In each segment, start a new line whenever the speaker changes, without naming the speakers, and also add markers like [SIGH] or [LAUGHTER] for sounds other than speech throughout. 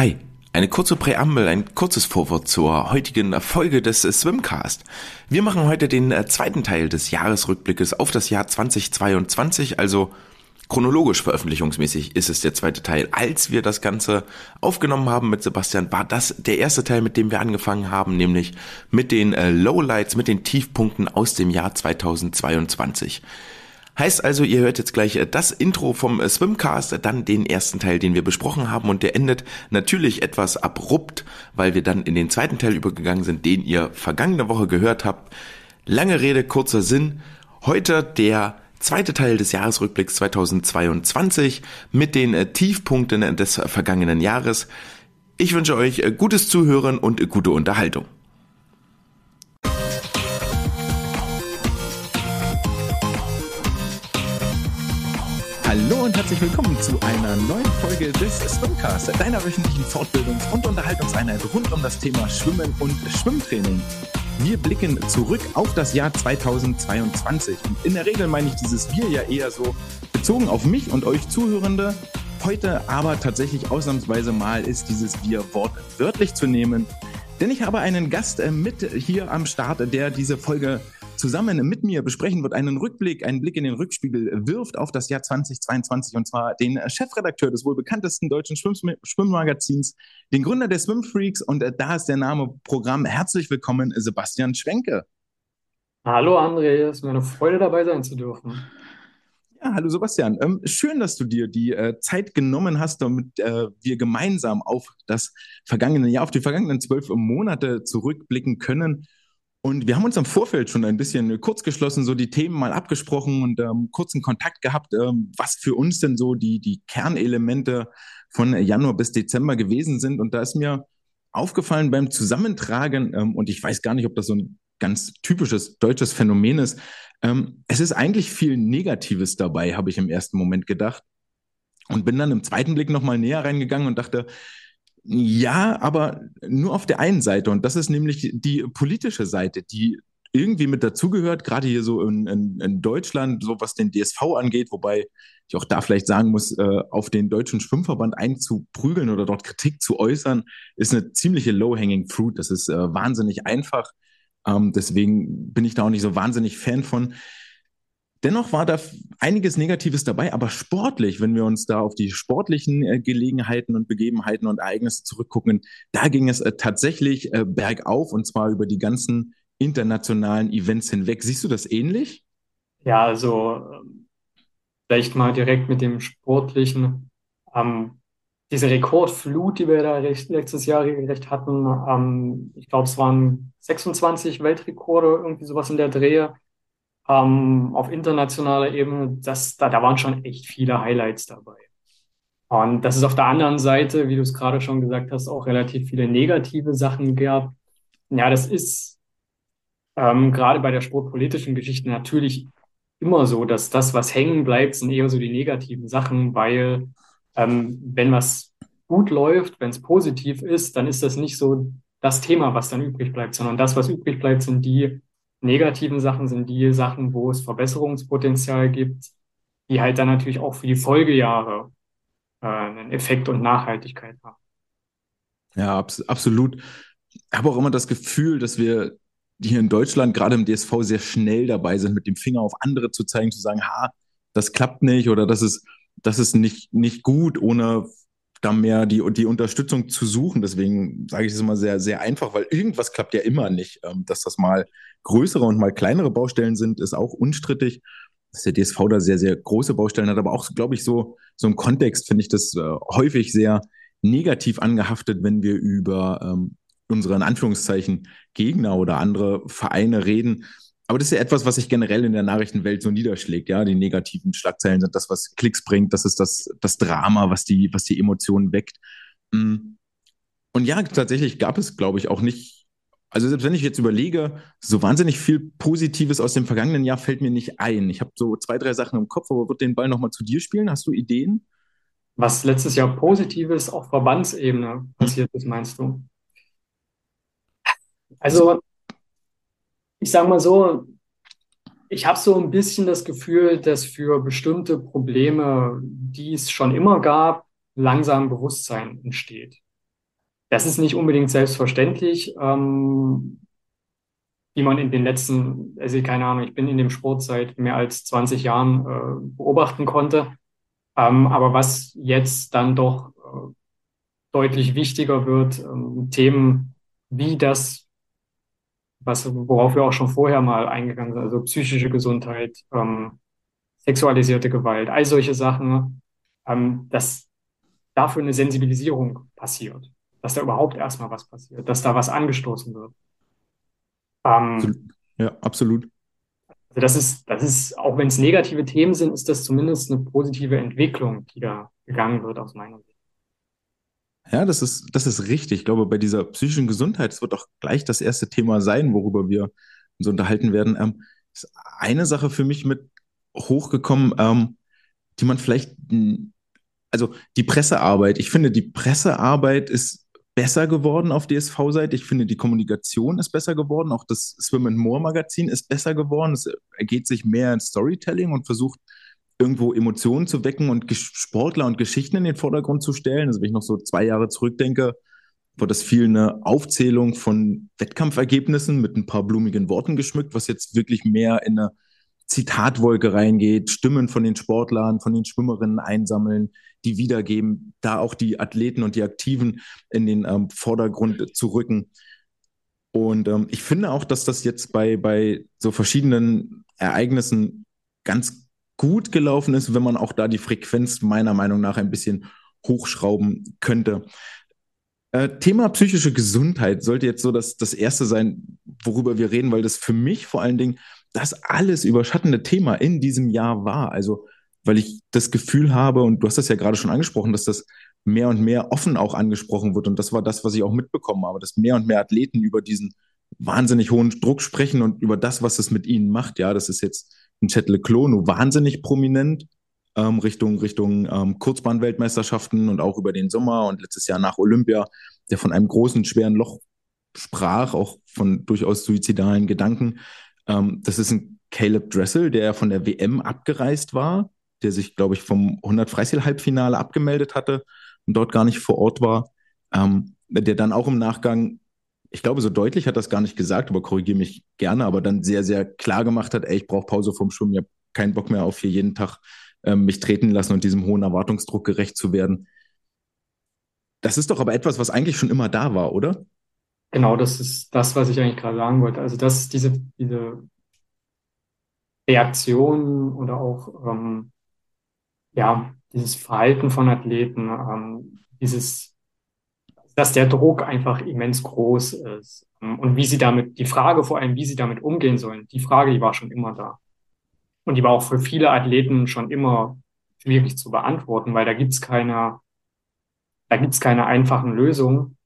Hi, eine kurze Präambel, ein kurzes Vorwort zur heutigen Folge des Swimcast. Wir machen heute den äh, zweiten Teil des Jahresrückblickes auf das Jahr 2022, also chronologisch veröffentlichungsmäßig ist es der zweite Teil. Als wir das Ganze aufgenommen haben mit Sebastian, war das der erste Teil, mit dem wir angefangen haben, nämlich mit den äh, Lowlights, mit den Tiefpunkten aus dem Jahr 2022. Heißt also, ihr hört jetzt gleich äh, das Intro vom äh, Swimcast, dann den ersten Teil, den wir besprochen haben und der endet natürlich etwas abrupt, weil wir dann in den zweiten Teil übergegangen sind, den ihr vergangene Woche gehört habt. Lange Rede, kurzer Sinn. Heute der zweite Teil des Jahresrückblicks 2022 mit den äh, Tiefpunkten des vergangenen Jahres. Ich wünsche euch gutes Zuhören und gute Unterhaltung. Hallo und herzlich willkommen zu einer neuen Folge des Swimcast, deiner wöchentlichen Fortbildungs- und Unterhaltungseinheit rund um das Thema Schwimmen und Schwimmtraining. Wir blicken zurück auf das Jahr 2022 und in der Regel meine ich dieses Wir ja eher so bezogen auf mich und euch Zuhörende. Heute aber tatsächlich ausnahmsweise mal ist dieses Wir Wort wörtlich zu nehmen, denn ich habe einen Gast äh, mit hier am Start, der diese Folge zusammen mit mir besprechen wird, einen Rückblick, einen Blick in den Rückspiegel wirft auf das Jahr 2022 und zwar den Chefredakteur des wohl bekanntesten deutschen Schwimm Schwimmmagazins, den Gründer der Swimfreaks und äh, da ist der Name Programm. Herzlich willkommen, Sebastian Schwenke.
Hallo André, es ist mir eine Freude dabei sein zu dürfen.
Ja, hallo Sebastian. Ähm, schön, dass du dir die äh, Zeit genommen hast, damit äh, wir gemeinsam auf das vergangene Jahr, auf die vergangenen zwölf Monate zurückblicken können und wir haben uns im Vorfeld schon ein bisschen kurz geschlossen, so die Themen mal abgesprochen und ähm, kurzen Kontakt gehabt, ähm, was für uns denn so die, die Kernelemente von Januar bis Dezember gewesen sind. Und da ist mir aufgefallen beim Zusammentragen, ähm, und ich weiß gar nicht, ob das so ein ganz typisches deutsches Phänomen ist, ähm, es ist eigentlich viel Negatives dabei, habe ich im ersten Moment gedacht. Und bin dann im zweiten Blick nochmal näher reingegangen und dachte, ja, aber nur auf der einen Seite. Und das ist nämlich die politische Seite, die irgendwie mit dazugehört, gerade hier so in, in, in, Deutschland, so was den DSV angeht, wobei ich auch da vielleicht sagen muss, äh, auf den deutschen Schwimmverband einzuprügeln oder dort Kritik zu äußern, ist eine ziemliche low-hanging fruit. Das ist äh, wahnsinnig einfach. Ähm, deswegen bin ich da auch nicht so wahnsinnig Fan von. Dennoch war da einiges Negatives dabei, aber sportlich, wenn wir uns da auf die sportlichen äh, Gelegenheiten und Begebenheiten und Ereignisse zurückgucken, da ging es äh, tatsächlich äh, bergauf und zwar über die ganzen internationalen Events hinweg. Siehst du das ähnlich?
Ja, also vielleicht mal direkt mit dem sportlichen. Ähm, diese Rekordflut, die wir da recht, letztes Jahr regelrecht hatten, ähm, ich glaube, es waren 26 Weltrekorde, irgendwie sowas in der Drehe ähm, auf internationaler Ebene, das, da, da waren schon echt viele Highlights dabei. Und das ist auf der anderen Seite, wie du es gerade schon gesagt hast, auch relativ viele negative Sachen gab. Ja, das ist ähm, gerade bei der sportpolitischen Geschichte natürlich immer so, dass das, was hängen bleibt, sind eher so die negativen Sachen, weil ähm, wenn was gut läuft, wenn es positiv ist, dann ist das nicht so das Thema, was dann übrig bleibt, sondern das, was übrig bleibt, sind die negativen Sachen sind die Sachen, wo es Verbesserungspotenzial gibt, die halt dann natürlich auch für die Folgejahre äh, einen Effekt und Nachhaltigkeit haben.
Ja, abs absolut. Ich habe auch immer das Gefühl, dass wir hier in Deutschland, gerade im DSV, sehr schnell dabei sind, mit dem Finger auf andere zu zeigen, zu sagen, ha, das klappt nicht oder das ist, das ist nicht, nicht gut, ohne da mehr die, die Unterstützung zu suchen. Deswegen sage ich es immer sehr, sehr einfach, weil irgendwas klappt ja immer nicht. Ähm, dass das mal größere und mal kleinere Baustellen sind, ist auch unstrittig. Dass der DSV da sehr, sehr große Baustellen hat, aber auch, glaube ich, so, so im Kontext finde ich das äh, häufig sehr negativ angehaftet, wenn wir über ähm, unsere in Anführungszeichen Gegner oder andere Vereine reden. Aber das ist ja etwas, was sich generell in der Nachrichtenwelt so niederschlägt. Ja, die negativen Schlagzeilen sind das, was Klicks bringt. Das ist das, das Drama, was die, was die Emotionen weckt. Mm. Und ja, tatsächlich gab es, glaube ich, auch nicht. Also selbst wenn ich jetzt überlege, so wahnsinnig viel Positives aus dem vergangenen Jahr fällt mir nicht ein. Ich habe so zwei, drei Sachen im Kopf, aber wird den Ball nochmal zu dir spielen? Hast du Ideen?
Was letztes Jahr Positives auf Verbandsebene passiert ist, meinst du? Also ich sage mal so, ich habe so ein bisschen das Gefühl, dass für bestimmte Probleme, die es schon immer gab, langsam Bewusstsein entsteht. Das ist nicht unbedingt selbstverständlich, ähm, wie man in den letzten, also keine Ahnung, ich bin in dem Sport seit mehr als 20 Jahren äh, beobachten konnte. Ähm, aber was jetzt dann doch äh, deutlich wichtiger wird, ähm, Themen wie das, was, worauf wir auch schon vorher mal eingegangen sind, also psychische Gesundheit, ähm, sexualisierte Gewalt, all solche Sachen, ähm, dass dafür eine Sensibilisierung passiert, dass da überhaupt erstmal was passiert, dass da was angestoßen wird.
Ähm, ja, absolut.
Also das ist, das ist, auch wenn es negative Themen sind, ist das zumindest eine positive Entwicklung, die da gegangen wird aus meiner Sicht.
Ja, das ist, das ist richtig. Ich glaube, bei dieser psychischen Gesundheit, das wird auch gleich das erste Thema sein, worüber wir uns unterhalten werden. Ähm, ist eine Sache für mich mit hochgekommen, ähm, die man vielleicht, also die Pressearbeit. Ich finde, die Pressearbeit ist besser geworden auf DSV-Seite. Ich finde, die Kommunikation ist besser geworden. Auch das Swim and More Magazin ist besser geworden. Es ergeht sich mehr in Storytelling und versucht irgendwo Emotionen zu wecken und Sportler und Geschichten in den Vordergrund zu stellen. Also wenn ich noch so zwei Jahre zurückdenke, war das viel eine Aufzählung von Wettkampfergebnissen mit ein paar blumigen Worten geschmückt, was jetzt wirklich mehr in eine Zitatwolke reingeht, Stimmen von den Sportlern, von den Schwimmerinnen einsammeln, die wiedergeben, da auch die Athleten und die Aktiven in den ähm, Vordergrund zu rücken. Und ähm, ich finde auch, dass das jetzt bei, bei so verschiedenen Ereignissen ganz gut gelaufen ist, wenn man auch da die Frequenz meiner Meinung nach ein bisschen hochschrauben könnte. Äh, Thema psychische Gesundheit sollte jetzt so das, das erste sein, worüber wir reden, weil das für mich vor allen Dingen das alles überschattende Thema in diesem Jahr war. Also, weil ich das Gefühl habe, und du hast das ja gerade schon angesprochen, dass das mehr und mehr offen auch angesprochen wird. Und das war das, was ich auch mitbekommen habe, dass mehr und mehr Athleten über diesen wahnsinnig hohen Druck sprechen und über das, was es mit ihnen macht. Ja, das ist jetzt ein Chet Leclos wahnsinnig prominent ähm, Richtung, Richtung ähm, Kurzbahnweltmeisterschaften und auch über den Sommer und letztes Jahr nach Olympia, der von einem großen, schweren Loch sprach, auch von durchaus suizidalen Gedanken. Ähm, das ist ein Caleb Dressel, der von der WM abgereist war, der sich, glaube ich, vom 100 Freistil-Halbfinale abgemeldet hatte und dort gar nicht vor Ort war, ähm, der dann auch im Nachgang ich glaube, so deutlich hat das gar nicht gesagt, aber korrigiere mich gerne, aber dann sehr, sehr klar gemacht hat, ey, ich brauche Pause vom Schwimmen, ich habe keinen Bock mehr auf hier jeden Tag ähm, mich treten lassen und diesem hohen Erwartungsdruck gerecht zu werden. Das ist doch aber etwas, was eigentlich schon immer da war, oder?
Genau, das ist das, was ich eigentlich gerade sagen wollte. Also, dass diese, diese Reaktion oder auch ähm, ja, dieses Verhalten von Athleten, ähm, dieses dass der Druck einfach immens groß ist. Und wie sie damit, die Frage vor allem, wie sie damit umgehen sollen, die Frage, die war schon immer da. Und die war auch für viele Athleten schon immer schwierig zu beantworten, weil da gibt's keine, da gibt's keine einfachen Lösungen.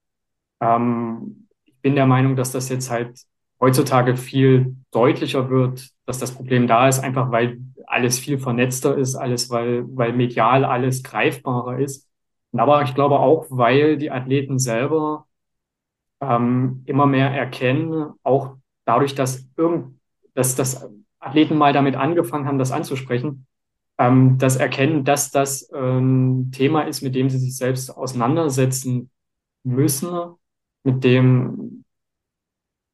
Ähm, bin der Meinung, dass das jetzt halt heutzutage viel deutlicher wird, dass das Problem da ist, einfach weil alles viel vernetzter ist, alles, weil, weil medial alles greifbarer ist. Aber ich glaube auch, weil die Athleten selber ähm, immer mehr erkennen, auch dadurch, dass, irgend, dass, dass Athleten mal damit angefangen haben, das anzusprechen, ähm, das Erkennen, dass das ein ähm, Thema ist, mit dem sie sich selbst auseinandersetzen müssen, mit dem,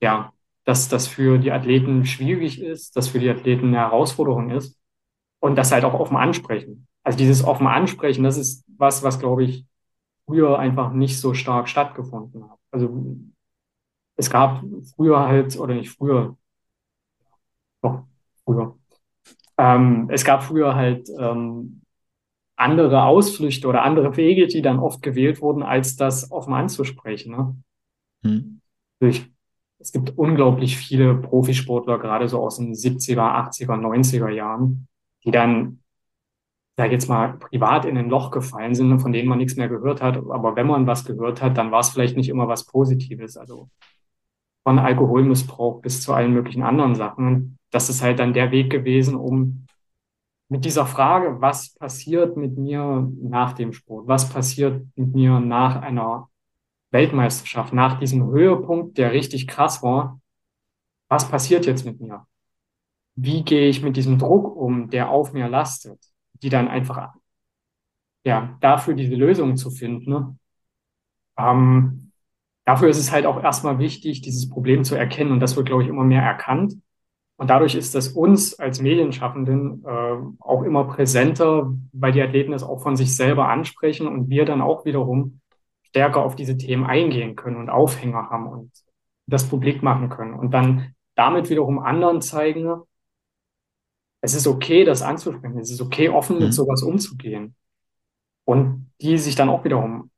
ja, dass das für die Athleten schwierig ist, dass für die Athleten eine Herausforderung ist und das halt auch offen ansprechen. Also dieses offen ansprechen, das ist was, was glaube ich früher einfach nicht so stark stattgefunden hat. Also es gab früher halt, oder nicht früher, doch, früher. Ähm, es gab früher halt ähm, andere Ausflüchte oder andere Wege, die dann oft gewählt wurden, als das offen anzusprechen. Ne? Hm. Ich, es gibt unglaublich viele Profisportler, gerade so aus den 70er, 80er, 90er Jahren, die dann sage jetzt mal, privat in ein Loch gefallen sind, von denen man nichts mehr gehört hat. Aber wenn man was gehört hat, dann war es vielleicht nicht immer was Positives. Also von Alkoholmissbrauch bis zu allen möglichen anderen Sachen. Das ist halt dann der Weg gewesen, um mit dieser Frage, was passiert mit mir nach dem Sport? Was passiert mit mir nach einer Weltmeisterschaft, nach diesem Höhepunkt, der richtig krass war? Was passiert jetzt mit mir? Wie gehe ich mit diesem Druck um, der auf mir lastet? die dann einfach, ja, dafür diese Lösung zu finden. Ähm, dafür ist es halt auch erstmal wichtig, dieses Problem zu erkennen. Und das wird, glaube ich, immer mehr erkannt. Und dadurch ist das uns als Medienschaffenden äh, auch immer präsenter, weil die Athleten es auch von sich selber ansprechen und wir dann auch wiederum stärker auf diese Themen eingehen können und Aufhänger haben und das publik machen können. Und dann damit wiederum anderen zeigen, es ist okay, das anzusprechen. Es ist okay, offen mit mhm. sowas umzugehen. Und die sich dann auch wiederum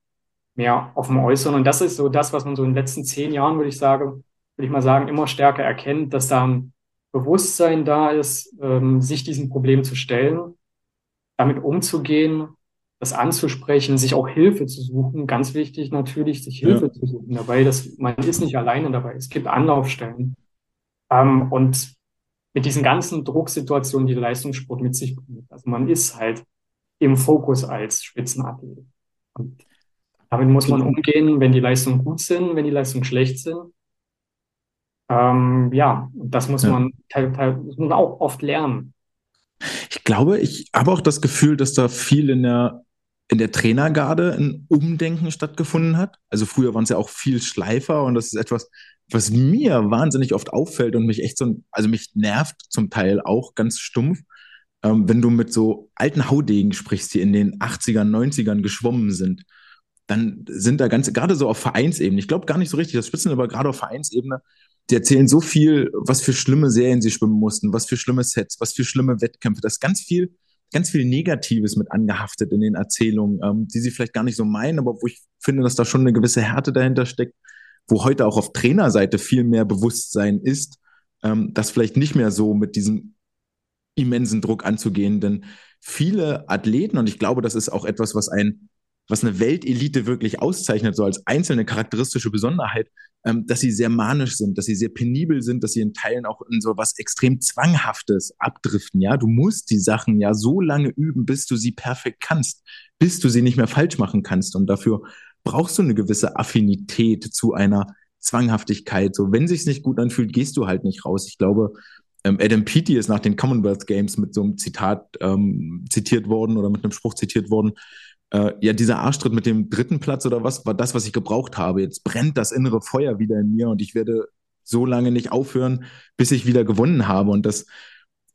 mehr offen äußern. Und das ist so das, was man so in den letzten zehn Jahren, würde ich sagen, würde ich mal sagen, immer stärker erkennt, dass da ein Bewusstsein da ist, ähm, sich diesem Problem zu stellen, damit umzugehen, das anzusprechen, sich auch Hilfe zu suchen. Ganz wichtig natürlich, sich Hilfe ja. zu suchen dabei. Dass, man ist nicht alleine dabei. Es gibt Anlaufstellen. Ähm, und mit diesen ganzen Drucksituationen, die der Leistungssport mit sich bringt. Also man ist halt im Fokus als Spitzenathlet. Und damit muss man umgehen, wenn die Leistungen gut sind, wenn die Leistungen schlecht sind. Ähm, ja, das muss ja. man teil, muss man auch oft lernen.
Ich glaube, ich habe auch das Gefühl, dass da viel in der in der Trainergarde ein Umdenken stattgefunden hat. Also früher waren es ja auch viel Schleifer und das ist etwas, was mir wahnsinnig oft auffällt und mich echt so, also mich nervt zum Teil auch ganz stumpf, ähm, wenn du mit so alten Haudegen sprichst, die in den 80ern, 90ern geschwommen sind, dann sind da ganz, gerade so auf Vereinsebene, ich glaube gar nicht so richtig das Spitzen, aber gerade auf Vereinsebene, die erzählen so viel, was für schlimme Serien sie schwimmen mussten, was für schlimme Sets, was für schlimme Wettkämpfe, das ist ganz viel, ganz viel Negatives mit angehaftet in den Erzählungen, ähm, die sie vielleicht gar nicht so meinen, aber wo ich finde, dass da schon eine gewisse Härte dahinter steckt, wo heute auch auf Trainerseite viel mehr Bewusstsein ist, ähm, das vielleicht nicht mehr so mit diesem immensen Druck anzugehen, denn viele Athleten, und ich glaube, das ist auch etwas, was ein was eine Weltelite wirklich auszeichnet, so als einzelne charakteristische Besonderheit, ähm, dass sie sehr manisch sind, dass sie sehr penibel sind, dass sie in Teilen auch in so was extrem Zwanghaftes abdriften. Ja, du musst die Sachen ja so lange üben, bis du sie perfekt kannst, bis du sie nicht mehr falsch machen kannst. Und dafür brauchst du eine gewisse Affinität zu einer Zwanghaftigkeit. So, wenn sich's nicht gut anfühlt, gehst du halt nicht raus. Ich glaube, ähm, Adam Peaty ist nach den Commonwealth Games mit so einem Zitat ähm, zitiert worden oder mit einem Spruch zitiert worden. Äh, ja, dieser Arschtritt mit dem dritten Platz oder was war das, was ich gebraucht habe. Jetzt brennt das innere Feuer wieder in mir und ich werde so lange nicht aufhören, bis ich wieder gewonnen habe. Und das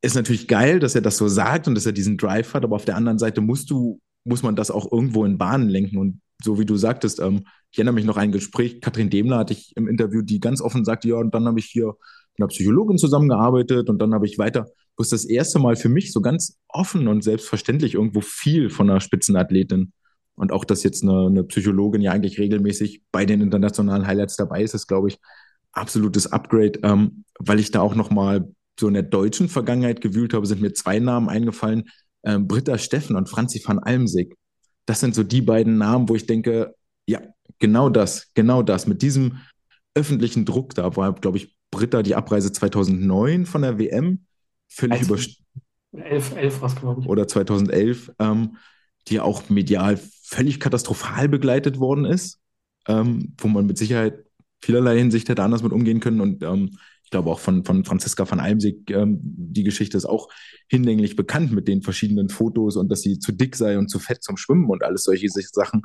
ist natürlich geil, dass er das so sagt und dass er diesen Drive hat, aber auf der anderen Seite musst du, muss man das auch irgendwo in Bahnen lenken. Und so wie du sagtest, ähm, ich erinnere mich noch an ein Gespräch, Katrin Demler hatte ich im Interview, die ganz offen sagte, ja, und dann habe ich hier mit einer Psychologin zusammengearbeitet und dann habe ich weiter, wo es das erste Mal für mich so ganz offen und selbstverständlich irgendwo viel von einer Spitzenathletin und auch, dass jetzt eine, eine Psychologin ja eigentlich regelmäßig bei den internationalen Highlights dabei ist, ist, glaube ich, absolutes Upgrade, ähm, weil ich da auch noch mal so in der deutschen Vergangenheit gewühlt habe, sind mir zwei Namen eingefallen, ähm, Britta Steffen und Franzi van Almsig. Das sind so die beiden Namen, wo ich denke, ja, genau das, genau das. Mit diesem öffentlichen Druck da war, glaube ich, Britta die Abreise 2009 von der WM völlig über 11, 11 was, glaube ich. Oder 2011, ähm, die auch medial völlig katastrophal begleitet worden ist, ähm, wo man mit Sicherheit vielerlei Hinsicht hätte anders mit umgehen können. Und ähm, ich glaube auch von, von Franziska van Almsig, ähm, die Geschichte ist auch hinlänglich bekannt mit den verschiedenen Fotos und dass sie zu dick sei und zu fett zum Schwimmen und alles solche Sachen.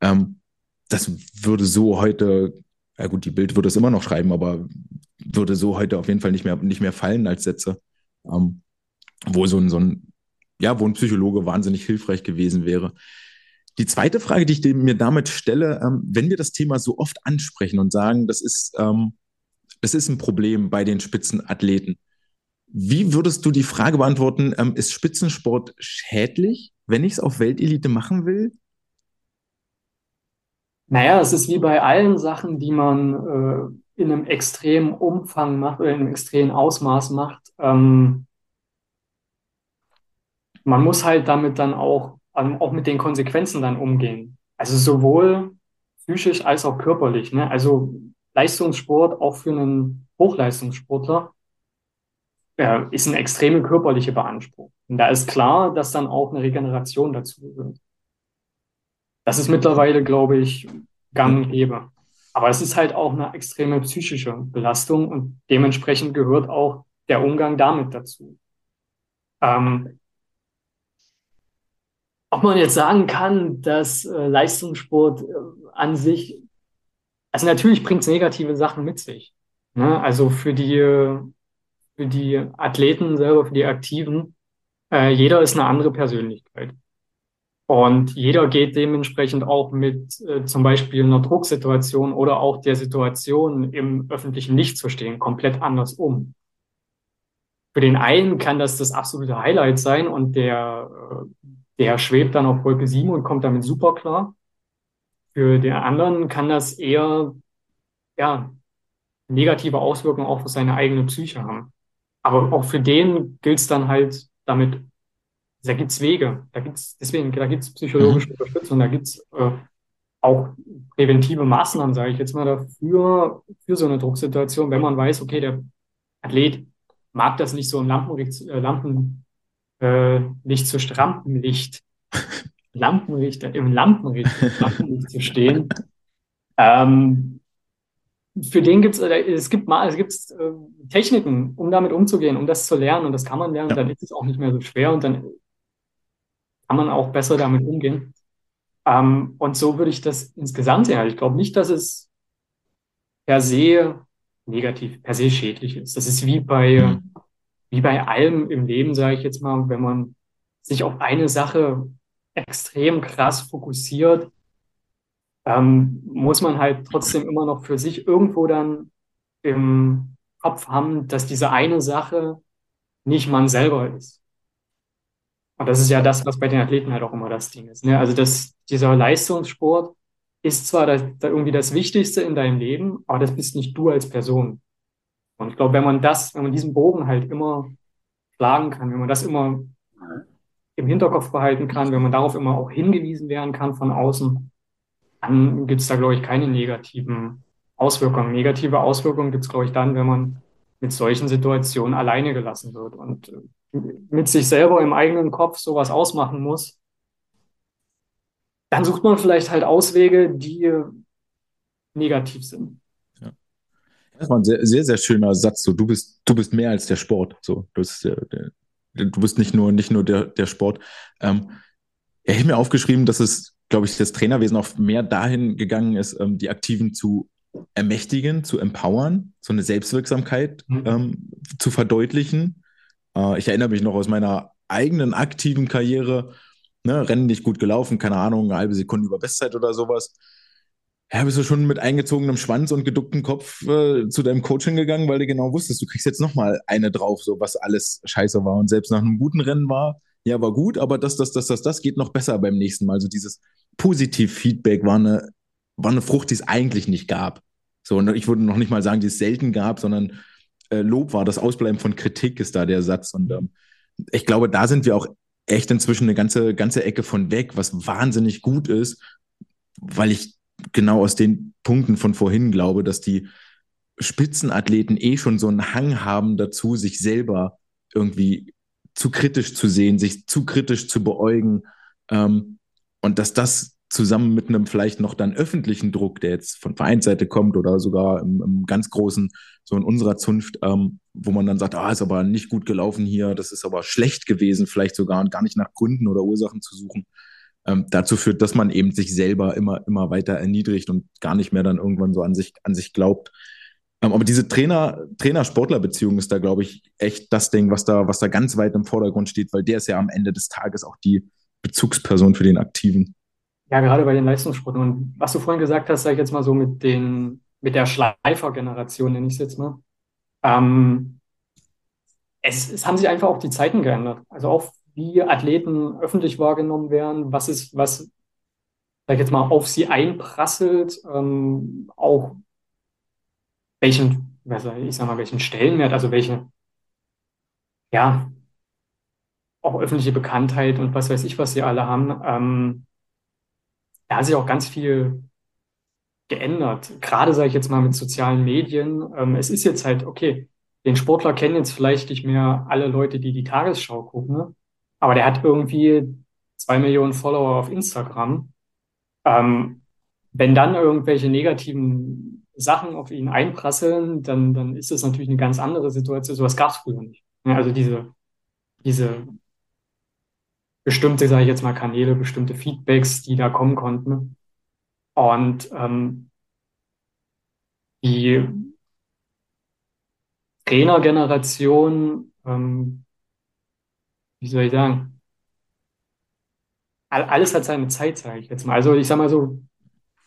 Ähm, das würde so heute, ja gut, die Bild würde es immer noch schreiben, aber würde so heute auf jeden Fall nicht mehr, nicht mehr fallen als Sätze. Ähm, wo so ein, so ein, ja, wo ein Psychologe wahnsinnig hilfreich gewesen wäre. Die zweite Frage, die ich mir damit stelle, ähm, wenn wir das Thema so oft ansprechen und sagen, das ist, ähm, das ist ein Problem bei den Spitzenathleten. Wie würdest du die Frage beantworten, ähm, ist Spitzensport schädlich, wenn ich es auf Weltelite machen will?
Naja, es ist wie bei allen Sachen, die man äh, in einem extremen Umfang macht oder in einem extremen Ausmaß macht. Ähm, man muss halt damit dann auch, ähm, auch mit den Konsequenzen dann umgehen. Also sowohl psychisch als auch körperlich. Ne? Also Leistungssport auch für einen Hochleistungssportler äh, ist eine extreme körperliche Beanspruchung. Und da ist klar, dass dann auch eine Regeneration dazu gehört. Das ist mittlerweile, glaube ich, gang und gäbe. Aber es ist halt auch eine extreme psychische Belastung und dementsprechend gehört auch der Umgang damit dazu. Ähm, ob man jetzt sagen kann, dass äh, Leistungssport äh, an sich also natürlich bringt es negative Sachen mit sich. Ne? Also für die, für die Athleten selber, für die Aktiven, äh, jeder ist eine andere Persönlichkeit. Und jeder geht dementsprechend auch mit äh, zum Beispiel einer Drucksituation oder auch der Situation im öffentlichen Licht zu stehen komplett anders um. Für den einen kann das das absolute Highlight sein und der, äh, der schwebt dann auf Wolke 7 und kommt damit super klar. Für den anderen kann das eher ja, negative Auswirkungen auch für seine eigene Psyche haben. Aber auch für den gilt es dann halt damit, da gibt's Wege, da gibt's deswegen, da gibt's psychologische mhm. Unterstützung, da gibt's äh, auch präventive Maßnahmen, sage ich jetzt mal, dafür, für so eine Drucksituation, wenn man weiß, okay, der Athlet mag das nicht so im Lampenlicht, äh, Lampen, äh, nicht zu Strampenlicht, [LAUGHS] Lampenlicht, im Lampenlicht, Lampenlicht zu stehen. [LAUGHS] Ähm, für den gibt's, äh, es gibt mal, es gibt äh, Techniken, um damit umzugehen, um das zu lernen und das kann man lernen, ja. dann ist es auch nicht mehr so schwer und dann kann man auch besser damit umgehen. Ähm, und so würde ich das insgesamt sehen. Ich glaube nicht, dass es per se negativ, per se schädlich ist. Das ist wie bei, mhm. wie bei allem im Leben, sage ich jetzt mal, wenn man sich auf eine Sache extrem krass fokussiert, ähm, muss man halt trotzdem immer noch für sich irgendwo dann im Kopf haben, dass diese eine Sache nicht man selber ist. Und das ist ja das, was bei den Athleten halt auch immer das Ding ist. Ne? Also das, dieser Leistungssport ist zwar das, das irgendwie das Wichtigste in deinem Leben, aber das bist nicht du als Person. Und ich glaube, wenn man das, wenn man diesen Bogen halt immer schlagen kann, wenn man das immer im Hinterkopf behalten kann, wenn man darauf immer auch hingewiesen werden kann von außen, dann gibt es da, glaube ich, keine negativen Auswirkungen. Negative Auswirkungen gibt es, glaube ich, dann, wenn man mit solchen Situationen alleine gelassen wird und äh, mit sich selber im eigenen Kopf sowas ausmachen muss. Dann sucht man vielleicht halt Auswege, die negativ sind.
Ja. Das war ein sehr, sehr, sehr schöner Satz. So, du bist, du bist mehr als der Sport. So, du bist, der, der, du bist nicht nur, nicht nur der, der Sport. Ähm, er hat mir aufgeschrieben, dass es, glaube ich, das Trainerwesen auch mehr dahin gegangen ist, ähm, die Aktiven zu ermächtigen, zu empowern, so eine Selbstwirksamkeit mhm. ähm, zu verdeutlichen. Äh, ich erinnere mich noch aus meiner eigenen aktiven Karriere, ne, Rennen nicht gut gelaufen, keine Ahnung, eine halbe Sekunde über Bestzeit oder sowas. Ja, bist du schon mit eingezogenem Schwanz und geducktem Kopf äh, zu deinem Coaching gegangen, weil du genau wusstest, du kriegst jetzt nochmal eine drauf, so was alles scheiße war und selbst nach einem guten Rennen war, ja, war gut, aber das, das, das, das, das geht noch besser beim nächsten Mal. Also dieses Positiv-Feedback war eine, war eine Frucht, die es eigentlich nicht gab. So, und ich würde noch nicht mal sagen, die es selten gab, sondern äh, Lob war das Ausbleiben von Kritik, ist da der Satz. Und ähm, ich glaube, da sind wir auch echt inzwischen eine ganze, ganze Ecke von weg, was wahnsinnig gut ist, weil ich genau aus den Punkten von vorhin glaube, dass die Spitzenathleten eh schon so einen Hang haben dazu, sich selber irgendwie zu kritisch zu sehen, sich zu kritisch zu beäugen. Ähm, und dass das zusammen mit einem vielleicht noch dann öffentlichen Druck, der jetzt von Vereinsseite kommt oder sogar im, im ganz großen, so in unserer Zunft, ähm, wo man dann sagt, ah, ist aber nicht gut gelaufen hier, das ist aber schlecht gewesen, vielleicht sogar und gar nicht nach Gründen oder Ursachen zu suchen, ähm, dazu führt, dass man eben sich selber immer, immer weiter erniedrigt und gar nicht mehr dann irgendwann so an sich, an sich glaubt. Ähm, aber diese Trainer, Trainer-Sportler-Beziehung ist da, glaube ich, echt das Ding, was da, was da ganz weit im Vordergrund steht, weil der ist ja am Ende des Tages auch die Bezugsperson für den Aktiven.
Ja, gerade bei den Leistungssportlern. Und was du vorhin gesagt hast, sage ich jetzt mal so mit den, mit der Schleifer-Generation, nenne ich es jetzt mal. Ähm, es, es haben sich einfach auch die Zeiten geändert. Also auch wie Athleten öffentlich wahrgenommen werden, was ist, was, sag ich jetzt mal, auf sie einprasselt, ähm, auch welchen, ich sag mal, welchen Stellenwert, also welche, ja, auch öffentliche Bekanntheit und was weiß ich, was sie alle haben. Ähm, da hat sich auch ganz viel geändert. Gerade sage ich jetzt mal mit sozialen Medien. Ähm, es ist jetzt halt, okay, den Sportler kennen jetzt vielleicht nicht mehr alle Leute, die die Tagesschau gucken, ne? aber der hat irgendwie zwei Millionen Follower auf Instagram. Ähm, wenn dann irgendwelche negativen Sachen auf ihn einprasseln, dann, dann ist das natürlich eine ganz andere Situation. Sowas gab es früher nicht. Also diese, diese bestimmte, sage ich jetzt mal, Kanäle, bestimmte Feedbacks, die da kommen konnten. Und ähm, die Trainergeneration, ähm, wie soll ich sagen, alles hat seine Zeit, sage ich jetzt mal. Also ich sage mal so,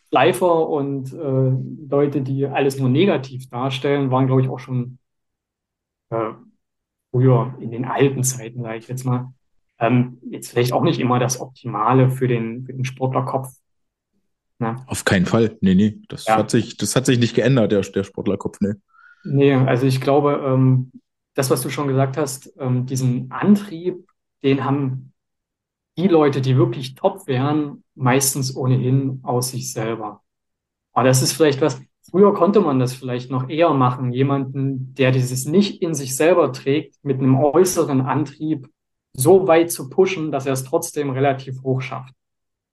Schleifer und äh, Leute, die alles nur negativ darstellen, waren, glaube ich, auch schon äh, früher in den alten Zeiten, sage ich jetzt mal, ähm, jetzt vielleicht auch nicht immer das Optimale für den, für den Sportlerkopf.
Ne? Auf keinen Fall. Nee, nee. Das, ja. hat, sich, das hat sich nicht geändert, der, der Sportlerkopf, nee.
Nee, also ich glaube, ähm, das, was du schon gesagt hast, ähm, diesen Antrieb, den haben die Leute, die wirklich top wären, meistens ohnehin aus sich selber. Aber das ist vielleicht was, früher konnte man das vielleicht noch eher machen, jemanden, der dieses nicht in sich selber trägt, mit einem äußeren Antrieb so weit zu pushen, dass er es trotzdem relativ hoch schafft.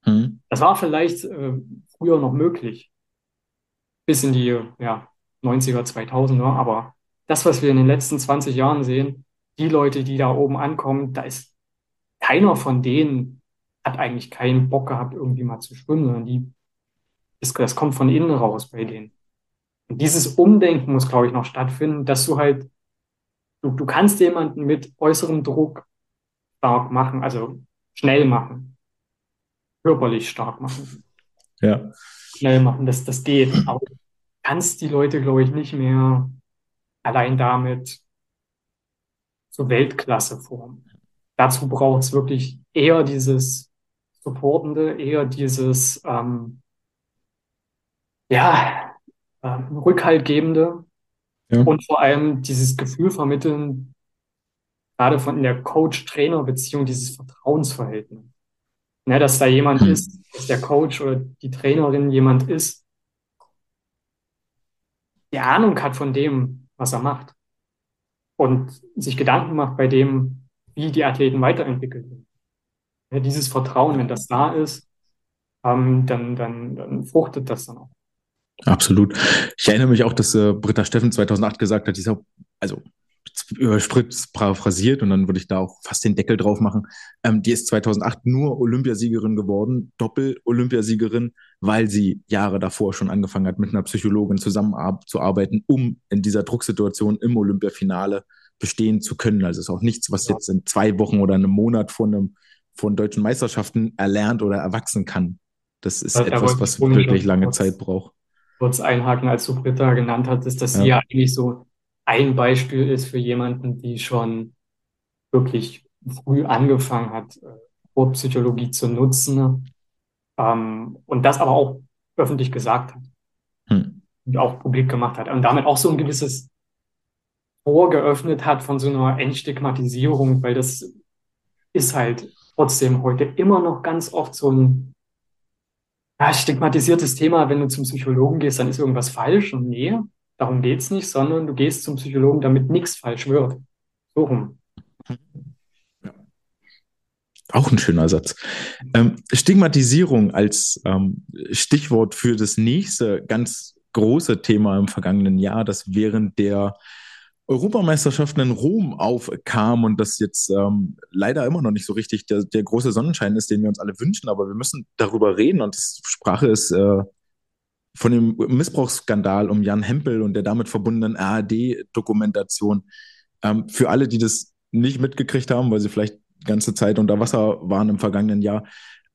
Hm. Das war vielleicht äh, früher noch möglich. Bis in die ja, 90er, 2000er. Aber das, was wir in den letzten 20 Jahren sehen, die Leute, die da oben ankommen, da ist keiner von denen hat eigentlich keinen Bock gehabt, irgendwie mal zu schwimmen, sondern die, das, das kommt von innen raus bei denen. Und dieses Umdenken muss, glaube ich, noch stattfinden, dass du halt, du, du kannst jemanden mit äußerem Druck stark machen, also schnell machen, körperlich stark machen.
Ja.
Schnell machen, das, das geht. Aber du kannst die Leute, glaube ich, nicht mehr allein damit zur Weltklasse formen. Dazu braucht es wirklich eher dieses Supportende, eher dieses ähm, ja, äh, Rückhaltgebende ja. und vor allem dieses Gefühl vermitteln, gerade von der Coach-Trainer-Beziehung, dieses Vertrauensverhältnis. Ne, dass da jemand hm. ist, dass der Coach oder die Trainerin jemand ist, der Ahnung hat von dem, was er macht und sich Gedanken macht bei dem, wie die Athleten weiterentwickelt werden. Ja, dieses Vertrauen, wenn das da ist, ähm, dann, dann, dann fruchtet das dann auch.
Absolut. Ich erinnere mich auch, dass äh, Britta Steffen 2008 gesagt hat, dieser, also überspritzt paraphrasiert und dann würde ich da auch fast den Deckel drauf machen. Ähm, die ist 2008 nur Olympiasiegerin geworden, Doppel-Olympiasiegerin, weil sie Jahre davor schon angefangen hat, mit einer Psychologin zusammenzuarbeiten, um in dieser Drucksituation im Olympiafinale bestehen zu können. Also es ist auch nichts, was jetzt in zwei Wochen oder einem Monat von einem von deutschen Meisterschaften erlernt oder erwachsen kann. Das ist ja, etwas, was wirklich lange kurz, Zeit braucht.
Kurz einhaken, als du Britta genannt hattest, dass ja. sie ja eigentlich so ein Beispiel ist für jemanden, die schon wirklich früh angefangen hat, äh, Sportpsychologie zu nutzen ähm, und das aber auch öffentlich gesagt hat hm. und auch publik gemacht hat und damit auch so ein gewisses Tor geöffnet hat von so einer Entstigmatisierung, weil das ist halt trotzdem heute immer noch ganz oft so ein ja, stigmatisiertes Thema. Wenn du zum Psychologen gehst, dann ist irgendwas falsch und nee, darum geht's nicht, sondern du gehst zum Psychologen, damit nichts falsch wird. So rum.
Auch ein schöner Satz. Ähm, Stigmatisierung als ähm, Stichwort für das nächste ganz große Thema im vergangenen Jahr, das während der Europameisterschaften in Rom aufkam und das jetzt ähm, leider immer noch nicht so richtig der, der große Sonnenschein ist, den wir uns alle wünschen, aber wir müssen darüber reden und das Sprache ist äh, von dem Missbrauchsskandal um Jan Hempel und der damit verbundenen ARD-Dokumentation. Ähm, für alle, die das nicht mitgekriegt haben, weil sie vielleicht die ganze Zeit unter Wasser waren im vergangenen Jahr,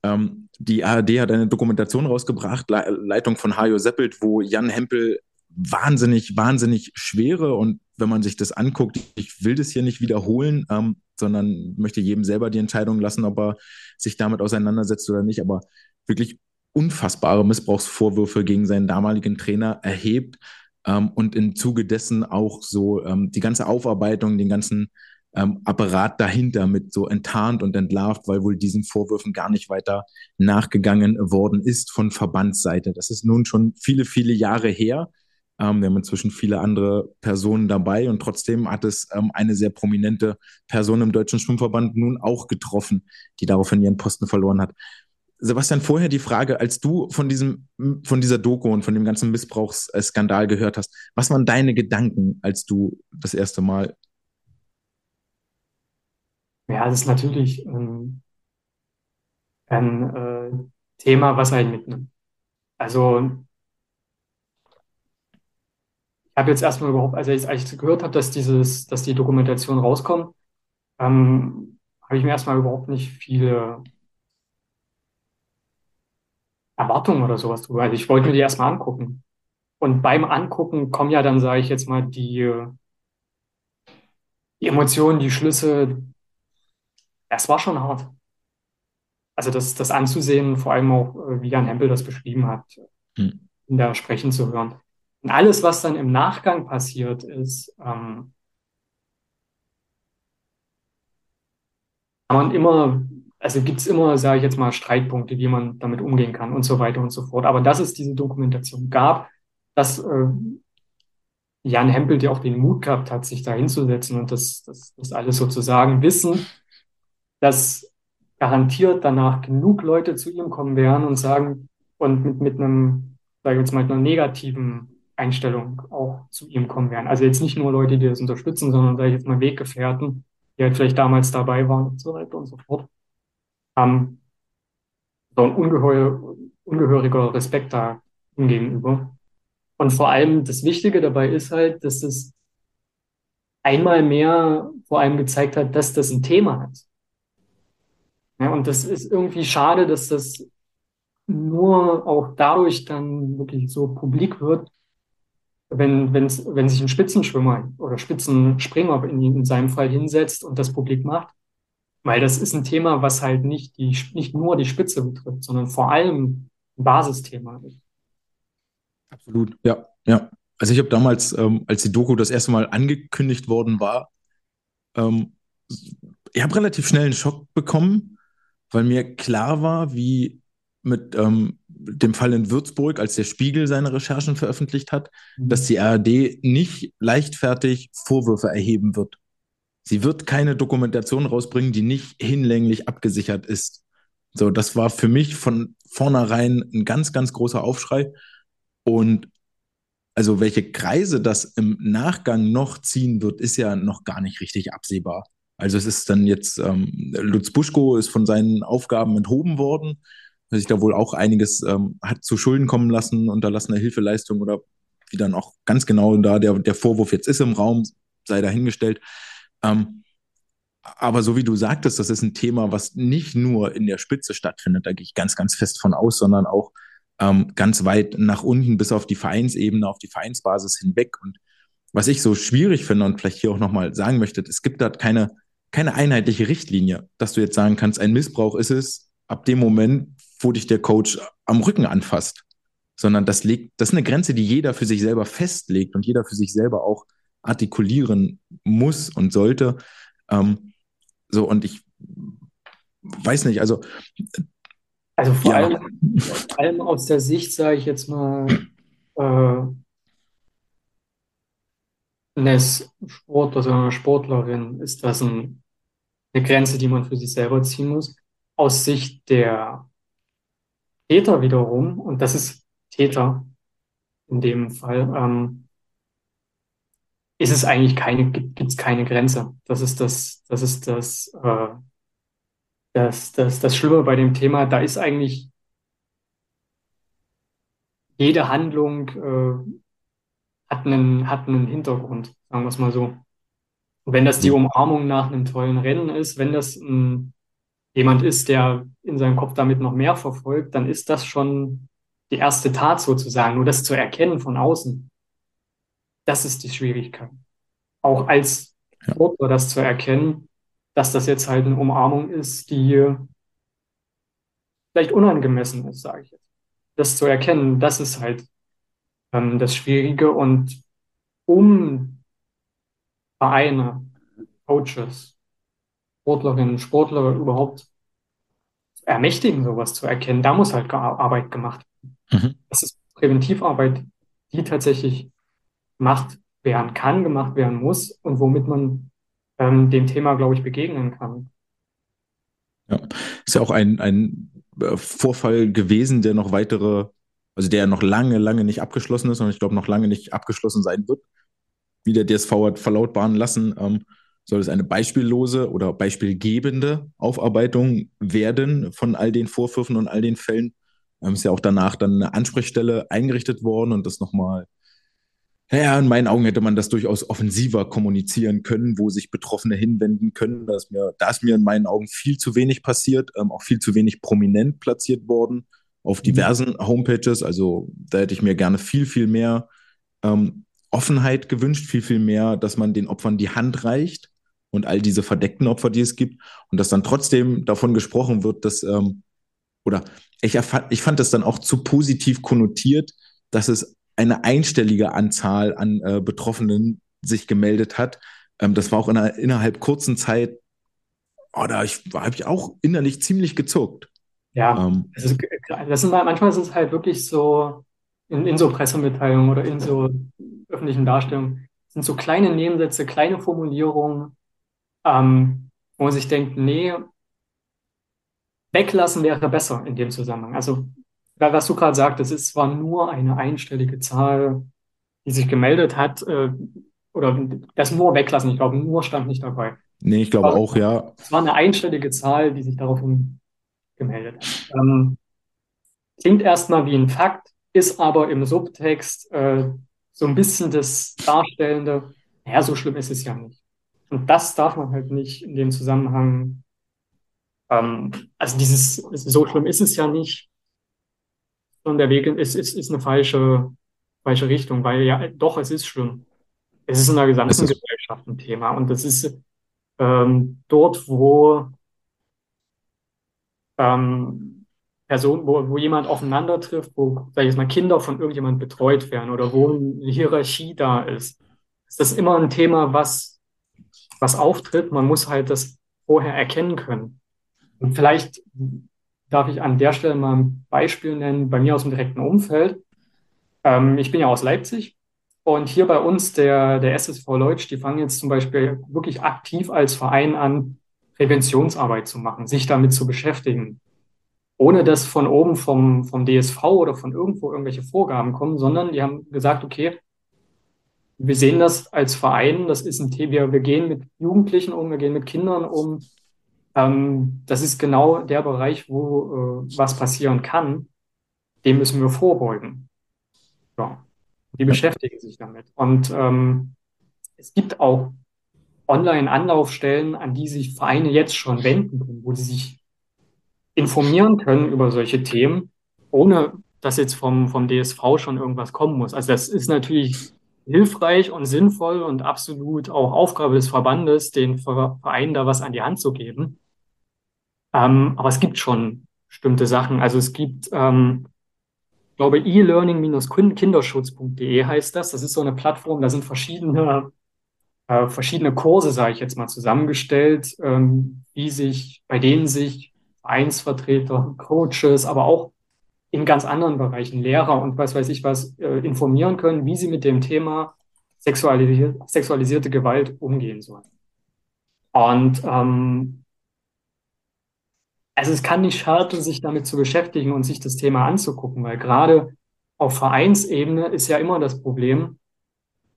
ähm, die ARD hat eine Dokumentation rausgebracht, Le Leitung von Hajo Seppelt, wo Jan Hempel wahnsinnig, wahnsinnig schwere und wenn man sich das anguckt, ich will das hier nicht wiederholen, ähm, sondern möchte jedem selber die Entscheidung lassen, ob er sich damit auseinandersetzt oder nicht, aber wirklich unfassbare Missbrauchsvorwürfe gegen seinen damaligen Trainer erhebt ähm, und im Zuge dessen auch so ähm, die ganze Aufarbeitung, den ganzen ähm, Apparat dahinter mit so enttarnt und entlarvt, weil wohl diesen Vorwürfen gar nicht weiter nachgegangen worden ist von Verbandsseite. Das ist nun schon viele, viele Jahre her. Ähm, wir haben inzwischen viele andere Personen dabei und trotzdem hat es ähm, eine sehr prominente Person im Deutschen Schwimmverband nun auch getroffen, die daraufhin ihren Posten verloren hat. Sebastian, vorher die Frage, als du von diesem, von dieser Doku und von dem ganzen Missbrauchsskandal gehört hast, was waren deine Gedanken, als du das erste Mal?
Ja, das ist natürlich ähm, ein äh, Thema, was einen mitnimmt. Also habe jetzt erstmal überhaupt, also als ich gehört habe, dass dieses, dass die Dokumentation rauskommt, ähm, habe ich mir erstmal überhaupt nicht viele Erwartungen oder sowas drüber. Also ich wollte mir die erstmal angucken. Und beim Angucken kommen ja dann, sage ich jetzt mal, die, die Emotionen, die Schlüsse. Es war schon hart. Also das, das anzusehen, vor allem auch, äh, wie Jan Hempel das beschrieben hat, hm. in der Sprechen zu hören. Und alles, was dann im Nachgang passiert ist, ähm, kann man immer, also gibt es immer, sage ich jetzt mal, Streitpunkte, wie man damit umgehen kann und so weiter und so fort. Aber dass es diese Dokumentation gab, dass äh, Jan Hempel, der auch den Mut gehabt hat, sich da hinzusetzen und das, das, das alles sozusagen wissen, dass garantiert danach genug Leute zu ihm kommen werden und sagen, und mit, mit einem, sage ich jetzt mal, einer negativen Einstellung auch zu ihm kommen werden. Also jetzt nicht nur Leute, die das unterstützen, sondern sage ich jetzt mal Weggefährten, die halt vielleicht damals dabei waren und so weiter und so fort. Ähm, so ein ungeheuer, ungehöriger Respekt da gegenüber. Und vor allem das Wichtige dabei ist halt, dass es einmal mehr vor allem gezeigt hat, dass das ein Thema hat. Ja, und das ist irgendwie schade, dass das nur auch dadurch dann wirklich so publik wird, wenn, wenn's, wenn sich ein Spitzenschwimmer oder Spitzenspringer in, in seinem Fall hinsetzt und das publik macht. Weil das ist ein Thema, was halt nicht, die, nicht nur die Spitze betrifft, sondern vor allem ein Basisthema ist.
Absolut, ja, ja. Also ich habe damals, ähm, als die Doku das erste Mal angekündigt worden war, ähm, ich habe relativ schnell einen Schock bekommen, weil mir klar war, wie mit ähm, dem Fall in Würzburg, als der Spiegel seine Recherchen veröffentlicht hat, mhm. dass die ARD nicht leichtfertig Vorwürfe erheben wird. Sie wird keine Dokumentation rausbringen, die nicht hinlänglich abgesichert ist. So, das war für mich von vornherein ein ganz, ganz großer Aufschrei. Und also welche Kreise das im Nachgang noch ziehen wird, ist ja noch gar nicht richtig absehbar. Also es ist dann jetzt, ähm, Lutz Buschko ist von seinen Aufgaben enthoben worden, weil sich da wohl auch einiges ähm, hat zu Schulden kommen lassen, unterlassene Hilfeleistung oder wie dann auch ganz genau da der, der Vorwurf jetzt ist im Raum, sei dahingestellt. Ähm, aber so wie du sagtest, das ist ein Thema, was nicht nur in der Spitze stattfindet, da gehe ich ganz, ganz fest von aus, sondern auch ähm, ganz weit nach unten bis auf die Vereinsebene, auf die Vereinsbasis hinweg. Und was ich so schwierig finde und vielleicht hier auch nochmal sagen möchte, es gibt da keine, keine einheitliche Richtlinie, dass du jetzt sagen kannst, ein Missbrauch ist es ab dem Moment, wo dich der Coach am Rücken anfasst, sondern das legt, das ist eine Grenze, die jeder für sich selber festlegt und jeder für sich selber auch artikulieren muss und sollte. Ähm, so, und ich weiß nicht, also
also vor, ja. allem, vor allem aus der Sicht, sage ich jetzt mal, äh, eines Sportlers oder einer Sportlerin ist das ein, eine Grenze, die man für sich selber ziehen muss. Aus Sicht der Täter wiederum, und das ist Täter in dem Fall, ähm, ist es eigentlich keine, gibt es keine Grenze. Das ist das, das ist das, äh, das, das, das Schlimme bei dem Thema, da ist eigentlich jede Handlung äh, hat, einen, hat einen Hintergrund, sagen wir es mal so. wenn das die Umarmung nach einem tollen Rennen ist, wenn das ein, jemand ist, der in seinem Kopf damit noch mehr verfolgt, dann ist das schon die erste Tat sozusagen. Nur das zu erkennen von außen, das ist die Schwierigkeit. Auch als Sportler das zu erkennen, dass das jetzt halt eine Umarmung ist, die vielleicht unangemessen ist, sage ich jetzt. Das zu erkennen, das ist halt ähm, das Schwierige. Und um Vereine, Coaches, Sportlerinnen, Sportler überhaupt zu ermächtigen, sowas zu erkennen, da muss halt Arbeit gemacht werden. Mhm. Das ist Präventivarbeit, die tatsächlich gemacht werden kann, gemacht werden muss und womit man ähm, dem Thema, glaube ich, begegnen kann.
Ja, ist ja auch ein, ein äh, Vorfall gewesen, der noch weitere, also der noch lange, lange nicht abgeschlossen ist und ich glaube noch lange nicht abgeschlossen sein wird. Wie der DSV hat verlautbaren lassen, ähm, soll es eine beispiellose oder beispielgebende Aufarbeitung werden von all den Vorwürfen und all den Fällen. Ähm, ist ja auch danach dann eine Ansprechstelle eingerichtet worden und das nochmal Ja, in meinen Augen hätte man das durchaus offensiver kommunizieren können, wo sich Betroffene hinwenden können. Da ist mir, da ist mir in meinen Augen viel zu wenig passiert, ähm, auch viel zu wenig prominent platziert worden auf mhm. diversen Homepages. Also da hätte ich mir gerne viel, viel mehr ähm, Offenheit gewünscht, viel, viel mehr, dass man den Opfern die Hand reicht und all diese verdeckten Opfer, die es gibt, und dass dann trotzdem davon gesprochen wird, dass, ähm, oder ich, ich fand das dann auch zu positiv konnotiert, dass es eine einstellige Anzahl an äh, Betroffenen sich gemeldet hat. Ähm, das war auch in einer, innerhalb kurzen Zeit, oh, da ich, habe ich auch innerlich ziemlich gezuckt.
Ja, ähm, ist, das sind manchmal sind es halt wirklich so in, in so Pressemitteilungen oder in so öffentlichen Darstellungen sind so kleine Nebensätze, kleine Formulierungen, ähm, wo man sich denkt, nee, weglassen wäre besser in dem Zusammenhang. Also, was du gerade sagtest, es war nur eine einstellige Zahl, die sich gemeldet hat, äh, oder das nur weglassen. Ich glaube, nur stand nicht dabei.
Nee, ich glaube auch, ja.
Es war eine einstellige Zahl, die sich daraufhin gemeldet hat. Ähm, klingt erstmal wie ein Fakt, ist aber im Subtext äh, so ein bisschen das Darstellende, naja, so schlimm ist es ja nicht. Und das darf man halt nicht in dem Zusammenhang, ähm, also dieses, so schlimm ist es ja nicht. Und der Weg ist, ist, ist eine falsche, falsche Richtung, weil ja, doch, es ist schlimm. Es ist in der gesamten Gesellschaft ein Thema. Und das ist ähm, dort, wo ähm, Person, wo, wo jemand aufeinander trifft, wo, sag ich jetzt mal, Kinder von irgendjemand betreut werden oder wo eine Hierarchie da ist, ist das immer ein Thema, was, was auftritt. Man muss halt das vorher erkennen können. Und vielleicht darf ich an der Stelle mal ein Beispiel nennen, bei mir aus dem direkten Umfeld. Ähm, ich bin ja aus Leipzig und hier bei uns, der, der SSV Leutsch, die fangen jetzt zum Beispiel wirklich aktiv als Verein an, Präventionsarbeit zu machen, sich damit zu beschäftigen ohne dass von oben vom, vom DSV oder von irgendwo irgendwelche Vorgaben kommen, sondern die haben gesagt, okay, wir sehen das als Verein, das ist ein Thema, wir, wir gehen mit Jugendlichen um, wir gehen mit Kindern um. Ähm, das ist genau der Bereich, wo äh, was passieren kann. Dem müssen wir vorbeugen. Ja. Die beschäftigen sich damit. Und ähm, es gibt auch Online-Anlaufstellen, an die sich Vereine jetzt schon wenden können, wo sie sich informieren können über solche Themen, ohne dass jetzt vom, vom DSV schon irgendwas kommen muss. Also das ist natürlich hilfreich und sinnvoll und absolut auch Aufgabe des Verbandes, den Vereinen da was an die Hand zu geben. Ähm, aber es gibt schon bestimmte Sachen. Also es gibt, ähm, ich glaube, e-learning-kinderschutz.de heißt das. Das ist so eine Plattform, da sind verschiedene, äh, verschiedene Kurse, sage ich jetzt mal, zusammengestellt, ähm, wie sich, bei denen sich Vereinsvertreter, Coaches, aber auch in ganz anderen Bereichen, Lehrer und was weiß ich was, äh, informieren können, wie sie mit dem Thema sexualisierte, sexualisierte Gewalt umgehen sollen. Und ähm, also es kann nicht schaden, sich damit zu beschäftigen und sich das Thema anzugucken, weil gerade auf Vereinsebene ist ja immer das Problem,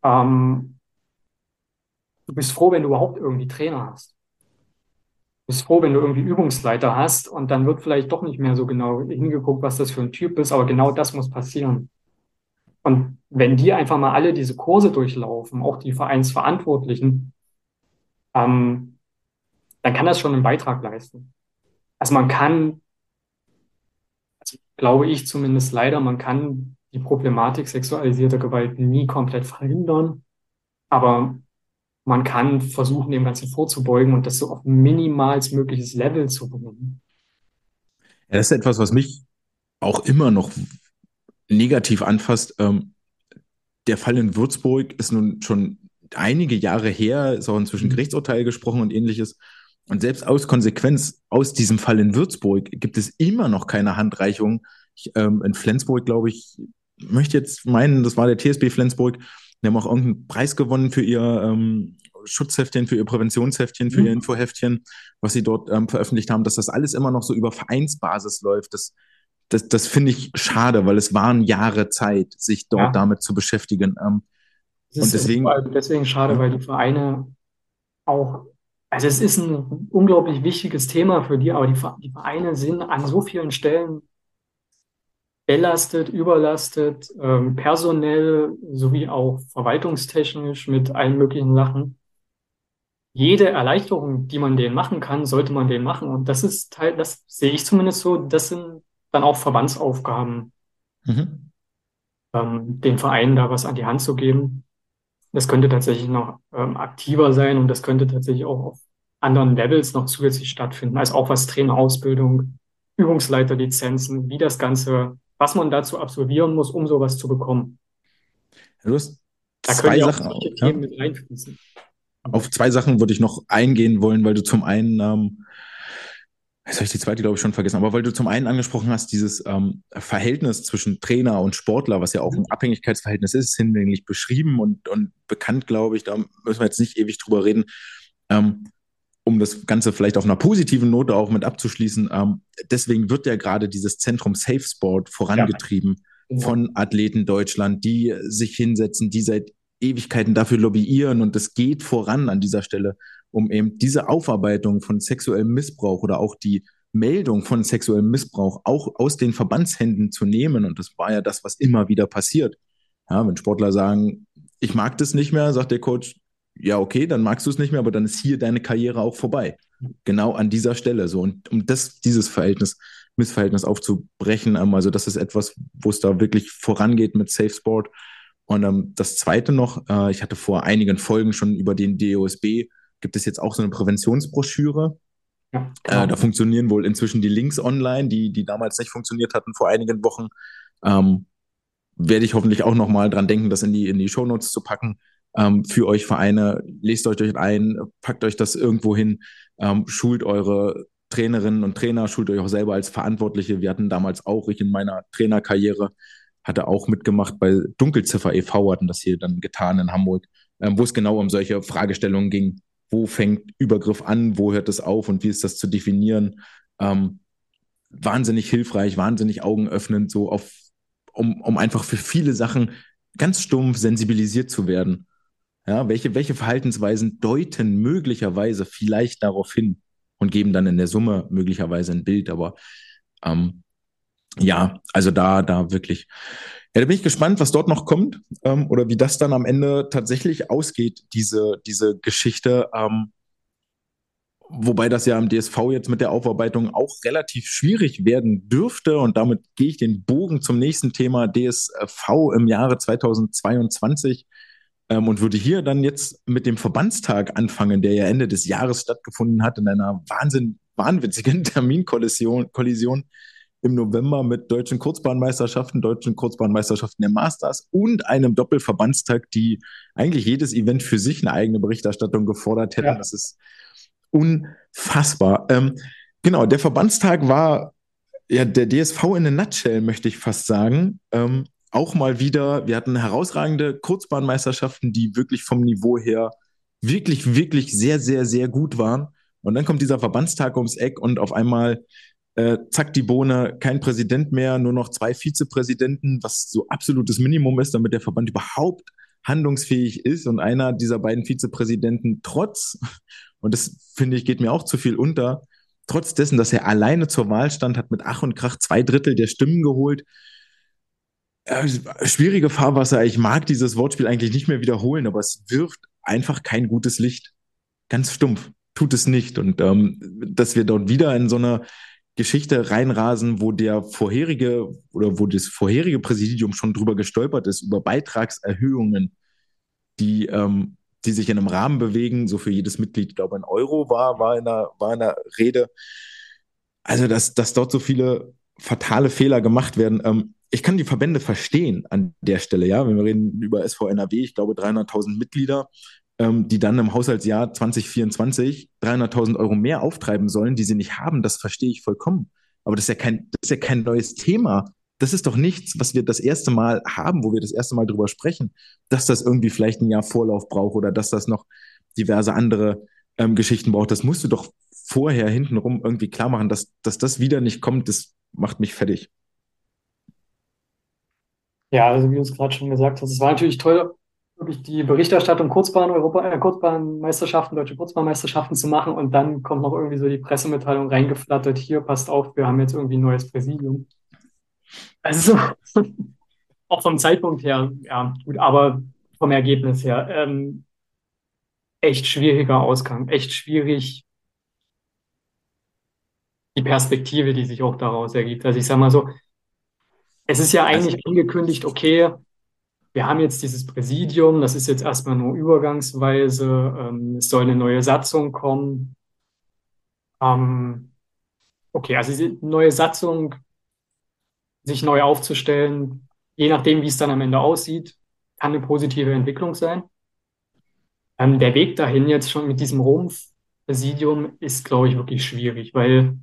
ähm, du bist froh, wenn du überhaupt irgendwie Trainer hast bist froh, wenn du irgendwie Übungsleiter hast und dann wird vielleicht doch nicht mehr so genau hingeguckt, was das für ein Typ ist, aber genau das muss passieren. Und wenn die einfach mal alle diese Kurse durchlaufen, auch die Vereinsverantwortlichen, ähm, dann kann das schon einen Beitrag leisten. Also man kann, also glaube ich zumindest leider, man kann die Problematik sexualisierter Gewalt nie komplett verhindern, aber man kann versuchen, dem Ganzen vorzubeugen und das so auf minimals mögliches Level zu bringen.
Ja, das ist etwas, was mich auch immer noch negativ anfasst. Ähm, der Fall in Würzburg ist nun schon einige Jahre her, ist auch inzwischen mhm. Gerichtsurteil gesprochen und ähnliches. Und selbst aus Konsequenz aus diesem Fall in Würzburg gibt es immer noch keine Handreichung. Ich, ähm, in Flensburg, glaube ich, möchte jetzt meinen, das war der TSB Flensburg, die haben auch irgendeinen Preis gewonnen für ihr ähm, Schutzheftchen, für ihr Präventionsheftchen, für mhm. ihr Infoheftchen, was sie dort ähm, veröffentlicht haben, dass das alles immer noch so über Vereinsbasis läuft. Das, das, das finde ich schade, weil es waren Jahre Zeit, sich dort ja. damit zu beschäftigen. Ähm,
und deswegen, deswegen schade, weil die Vereine auch, also es ist ein unglaublich wichtiges Thema für die, aber die, die Vereine sind an so vielen Stellen belastet, überlastet, ähm, personell sowie auch verwaltungstechnisch mit allen möglichen Sachen. Jede Erleichterung, die man denen machen kann, sollte man denen machen. Und das ist Teil, das sehe ich zumindest so, das sind dann auch Verbandsaufgaben, mhm. ähm, den Vereinen da was an die Hand zu geben. Das könnte tatsächlich noch ähm, aktiver sein und das könnte tatsächlich auch auf anderen Levels noch zusätzlich stattfinden, als auch was Trainerausbildung, Übungsleiterlizenzen, wie das Ganze, was man dazu absolvieren muss, um sowas zu bekommen.
Du hast da zwei Sachen auch, ja? mit einfließen. Auf zwei Sachen würde ich noch eingehen wollen, weil du zum einen ähm, Jetzt habe ich die zweite, glaube ich, schon vergessen. Aber weil du zum einen angesprochen hast, dieses ähm, Verhältnis zwischen Trainer und Sportler, was ja auch ein mhm. Abhängigkeitsverhältnis ist, hinlänglich beschrieben und, und bekannt, glaube ich. Da müssen wir jetzt nicht ewig drüber reden. Ähm, um das Ganze vielleicht auf einer positiven Note auch mit abzuschließen. Ähm, deswegen wird ja gerade dieses Zentrum Safe Sport vorangetrieben ja. von Athleten Deutschland, die sich hinsetzen, die seit Ewigkeiten dafür lobbyieren und es geht voran an dieser Stelle um eben diese Aufarbeitung von sexuellem Missbrauch oder auch die Meldung von sexuellem Missbrauch auch aus den Verbandshänden zu nehmen. Und das war ja das, was immer wieder passiert. Ja, wenn Sportler sagen, ich mag das nicht mehr, sagt der Coach, ja, okay, dann magst du es nicht mehr, aber dann ist hier deine Karriere auch vorbei. Genau an dieser Stelle so. Und um das, dieses Verhältnis, Missverhältnis aufzubrechen, ähm, also das ist etwas, wo es da wirklich vorangeht mit Safe Sport. Und ähm, das zweite noch, äh, ich hatte vor einigen Folgen schon über den DOSB gibt es jetzt auch so eine Präventionsbroschüre. Ja, genau. äh, da funktionieren wohl inzwischen die Links online, die, die damals nicht funktioniert hatten vor einigen Wochen. Ähm, werde ich hoffentlich auch nochmal dran denken, das in die, in die Shownotes zu packen. Ähm, für euch Vereine, lest euch euch ein, packt euch das irgendwo hin, ähm, schult eure Trainerinnen und Trainer, schult euch auch selber als Verantwortliche. Wir hatten damals auch, ich in meiner Trainerkarriere, hatte auch mitgemacht bei Dunkelziffer e.V., hatten das hier dann getan in Hamburg, ähm, wo es genau um solche Fragestellungen ging wo fängt Übergriff an, wo hört es auf und wie ist das zu definieren. Ähm, wahnsinnig hilfreich, wahnsinnig augenöffnend, so auf, um, um einfach für viele Sachen ganz stumpf sensibilisiert zu werden. Ja, welche, welche Verhaltensweisen deuten möglicherweise vielleicht darauf hin und geben dann in der Summe möglicherweise ein Bild, aber ähm, ja, also da, da wirklich ja, da bin ich gespannt, was dort noch kommt ähm, oder wie das dann am Ende tatsächlich ausgeht, diese, diese Geschichte. Ähm, wobei das ja im DSV jetzt mit der Aufarbeitung auch relativ schwierig werden dürfte. Und damit gehe ich den Bogen zum nächsten Thema DSV im Jahre 2022 ähm, und würde hier dann jetzt mit dem Verbandstag anfangen, der ja Ende des Jahres stattgefunden hat in einer wahnsinn, wahnwitzigen [LAUGHS] Terminkollision. Kollision im November mit deutschen Kurzbahnmeisterschaften, deutschen Kurzbahnmeisterschaften der Masters und einem Doppelverbandstag, die eigentlich jedes Event für sich eine eigene Berichterstattung gefordert hätten. Ja. Das ist unfassbar. Ähm, genau, der Verbandstag war ja der DSV in a nutshell, möchte ich fast sagen. Ähm, auch mal wieder, wir hatten herausragende Kurzbahnmeisterschaften, die wirklich vom Niveau her wirklich, wirklich sehr, sehr, sehr gut waren. Und dann kommt dieser Verbandstag ums Eck und auf einmal äh, zack die Bohne, kein Präsident mehr, nur noch zwei Vizepräsidenten, was so absolutes Minimum ist, damit der Verband überhaupt handlungsfähig ist und einer dieser beiden Vizepräsidenten trotz, und das finde ich geht mir auch zu viel unter, trotz dessen, dass er alleine zur Wahl stand, hat mit Ach und Krach zwei Drittel der Stimmen geholt. Äh, schwierige Fahrwasser. Ich mag dieses Wortspiel eigentlich nicht mehr wiederholen, aber es wirft einfach kein gutes Licht. Ganz stumpf. Tut es nicht. Und ähm, dass wir dort wieder in so einer Geschichte reinrasen, wo der vorherige oder wo das vorherige Präsidium schon drüber gestolpert ist, über Beitragserhöhungen, die, ähm, die sich in einem Rahmen bewegen, so für jedes Mitglied, ich glaube, ein Euro war, war in der, war in der Rede. Also, dass, dass dort so viele fatale Fehler gemacht werden. Ähm, ich kann die Verbände verstehen an der Stelle, ja, wenn wir reden über SVNRW, ich glaube 300.000 Mitglieder, ähm, die dann im Haushaltsjahr 2024 300.000 Euro mehr auftreiben sollen, die sie nicht haben, das verstehe ich vollkommen. Aber das ist ja kein, das ist ja kein neues Thema. Das ist doch nichts, was wir das erste Mal haben, wo wir das erste Mal drüber sprechen, dass das irgendwie vielleicht ein Jahr Vorlauf braucht oder dass das noch diverse andere ähm, Geschichten braucht. Das musst du doch vorher hintenrum irgendwie klar machen, dass, dass das wieder nicht kommt, das macht mich fertig.
Ja, also wie du es gerade schon gesagt hast, es war natürlich toll, wirklich die Berichterstattung Kurzbahn, Europa, äh, Kurzbahnmeisterschaften, deutsche Kurzbahnmeisterschaften zu machen und dann kommt noch irgendwie so die Pressemitteilung reingeflattert, hier passt auf, wir haben jetzt irgendwie ein neues Präsidium. Also, [LAUGHS] auch vom Zeitpunkt her, ja, gut, aber vom Ergebnis her, ähm, echt schwieriger Ausgang, echt schwierig die Perspektive, die sich auch daraus ergibt. Also ich sage mal so, es ist ja eigentlich also, angekündigt, okay, wir haben jetzt dieses Präsidium, das ist jetzt erstmal nur übergangsweise, ähm, es soll eine neue Satzung kommen. Ähm, okay, also diese neue Satzung, sich neu aufzustellen, je nachdem, wie es dann am Ende aussieht, kann eine positive Entwicklung sein. Ähm, der Weg dahin jetzt schon mit diesem Rom-Präsidium ist, glaube ich, wirklich schwierig, weil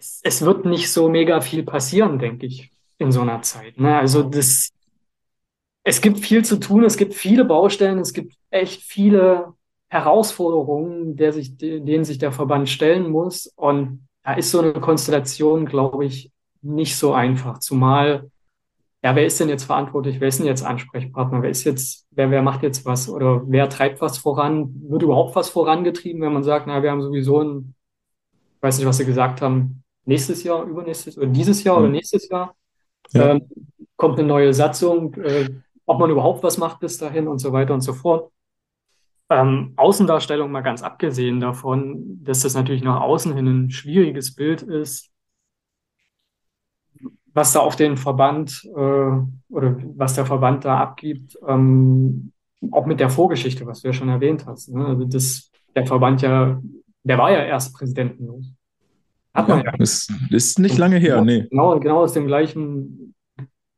es, es wird nicht so mega viel passieren, denke ich, in so einer Zeit. Ne? Also das, es gibt viel zu tun, es gibt viele Baustellen, es gibt echt viele Herausforderungen, der sich, denen sich der Verband stellen muss. Und da ist so eine Konstellation, glaube ich, nicht so einfach. Zumal, ja, wer ist denn jetzt verantwortlich? Wer ist denn jetzt Ansprechpartner? Wer ist jetzt, wer, wer macht jetzt was? Oder wer treibt was voran? Wird überhaupt was vorangetrieben, wenn man sagt, na, wir haben sowieso ein, ich weiß nicht, was Sie gesagt haben, nächstes Jahr, übernächstes oder dieses Jahr oder nächstes Jahr ja. ähm, kommt eine neue Satzung, äh, ob man überhaupt was macht bis dahin und so weiter und so fort. Ähm, Außendarstellung mal ganz abgesehen davon, dass das natürlich nach außen hin ein schwieriges Bild ist, was da auf den Verband äh, oder was der Verband da abgibt, ähm, auch mit der Vorgeschichte, was du ja schon erwähnt hast. Ne? Also das, der Verband ja, der war ja erst präsidentenlos.
Hat man ja. Ist, ist nicht lange her,
genau,
nee.
Genau, genau aus dem gleichen,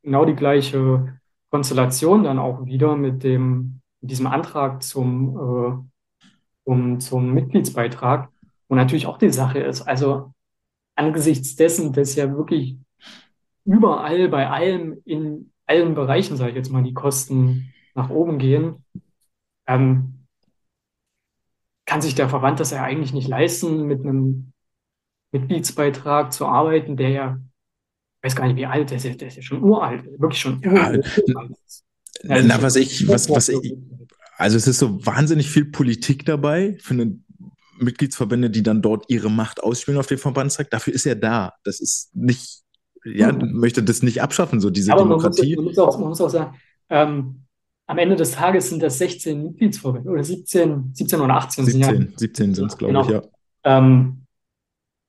genau die gleiche Konstellation dann auch wieder mit dem, mit diesem Antrag zum, äh, um, zum Mitgliedsbeitrag. Und natürlich auch die Sache ist, also angesichts dessen, dass ja wirklich überall bei allem in allen Bereichen, sage ich jetzt mal, die Kosten nach oben gehen, ähm, kann sich der Verband das ja eigentlich nicht leisten, mit einem Mitgliedsbeitrag zu arbeiten, der ja, ich weiß gar nicht, wie alt, der ist der ist ja schon uralt, wirklich schon uralt.
Ja, na, was ich, was, was ich, also es ist so wahnsinnig viel Politik dabei für eine Mitgliedsverbände, die dann dort ihre Macht ausspielen auf dem Verbandstag. Dafür ist er da. Das ist nicht, ja, mhm. möchte das nicht abschaffen, so diese Aber Demokratie.
Man muss, man muss, auch, man muss auch sagen, ähm, am Ende des Tages sind das 16 Mitgliedsverbände oder 17, 17 oder 18.
17, ja. 17 sind es, glaube genau. ich, ja.
Ähm,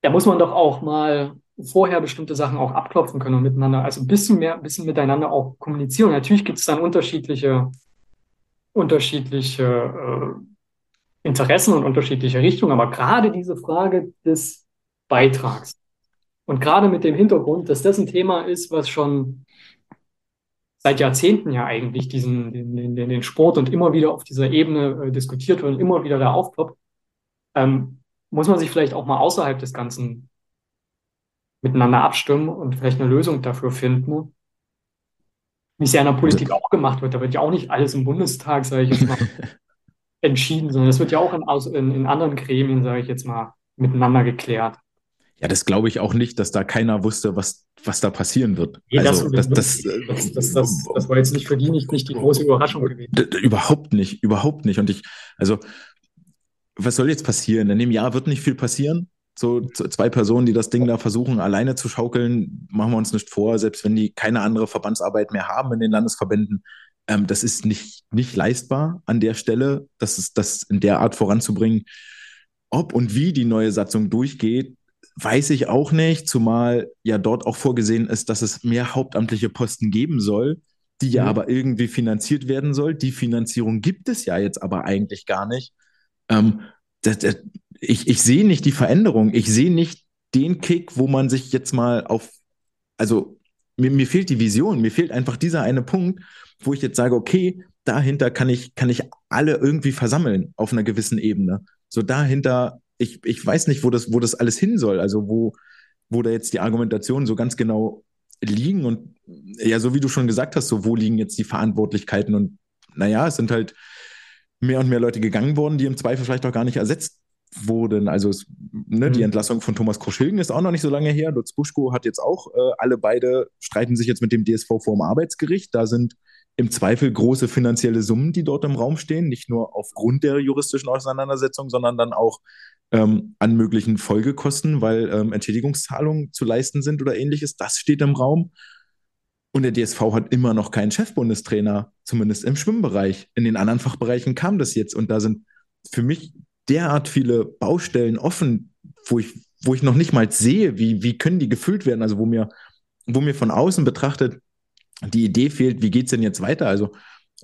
da muss man doch auch mal vorher bestimmte Sachen auch abklopfen können und miteinander, also ein bisschen mehr, ein bisschen miteinander auch kommunizieren. Natürlich gibt es dann unterschiedliche, unterschiedliche äh, Interessen und unterschiedliche Richtungen, aber gerade diese Frage des Beitrags und gerade mit dem Hintergrund, dass das ein Thema ist, was schon seit Jahrzehnten ja eigentlich diesen, den, den, den Sport und immer wieder auf dieser Ebene äh, diskutiert wird und immer wieder da aufploppt, ähm, muss man sich vielleicht auch mal außerhalb des Ganzen miteinander abstimmen und vielleicht eine Lösung dafür finden. Wie es ja in der Politik auch gemacht wird. Da wird ja auch nicht alles im Bundestag, sage ich jetzt mal, [LAUGHS] entschieden, sondern das wird ja auch in, in, in anderen Gremien, sage ich jetzt mal, miteinander geklärt.
Ja, das glaube ich auch nicht, dass da keiner wusste, was, was da passieren wird.
Nee, also, das, das, das, das, war jetzt nicht für die nicht, nicht die große Überraschung gewesen.
Überhaupt nicht, überhaupt nicht. Und ich, also was soll jetzt passieren? In dem Jahr wird nicht viel passieren. So zwei Personen, die das Ding da versuchen, alleine zu schaukeln, machen wir uns nicht vor, selbst wenn die keine andere Verbandsarbeit mehr haben in den Landesverbänden. Ähm, das ist nicht, nicht leistbar an der Stelle, das ist das in der Art voranzubringen. Ob und wie die neue Satzung durchgeht, weiß ich auch nicht, zumal ja dort auch vorgesehen ist, dass es mehr hauptamtliche Posten geben soll, die ja mhm. aber irgendwie finanziert werden soll. Die Finanzierung gibt es ja jetzt aber eigentlich gar nicht. Ähm, das, das, ich, ich sehe nicht die Veränderung. Ich sehe nicht den Kick, wo man sich jetzt mal auf, also mir, mir fehlt die Vision, mir fehlt einfach dieser eine Punkt, wo ich jetzt sage, okay, dahinter kann ich, kann ich alle irgendwie versammeln auf einer gewissen Ebene. So dahinter, ich, ich weiß nicht, wo das, wo das alles hin soll. Also wo, wo da jetzt die Argumentationen so ganz genau liegen und ja, so wie du schon gesagt hast, so wo liegen jetzt die Verantwortlichkeiten und naja, es sind halt mehr und mehr Leute gegangen worden, die im Zweifel vielleicht auch gar nicht ersetzt wurden. Also es, ne, mhm. die Entlassung von Thomas Kroschilgen ist auch noch nicht so lange her. Lutz Buschko hat jetzt auch, äh, alle beide streiten sich jetzt mit dem DSV vor dem Arbeitsgericht. Da sind im Zweifel große finanzielle Summen, die dort im Raum stehen, nicht nur aufgrund der juristischen Auseinandersetzung, sondern dann auch ähm, an möglichen Folgekosten, weil ähm, Entschädigungszahlungen zu leisten sind oder ähnliches. Das steht im Raum. Und der DSV hat immer noch keinen Chefbundestrainer, zumindest im Schwimmbereich. In den anderen Fachbereichen kam das jetzt und da sind für mich derart viele Baustellen offen, wo ich, wo ich noch nicht mal sehe, wie, wie können die gefüllt werden. Also wo mir, wo mir von außen betrachtet die Idee fehlt, wie geht es denn jetzt weiter? Also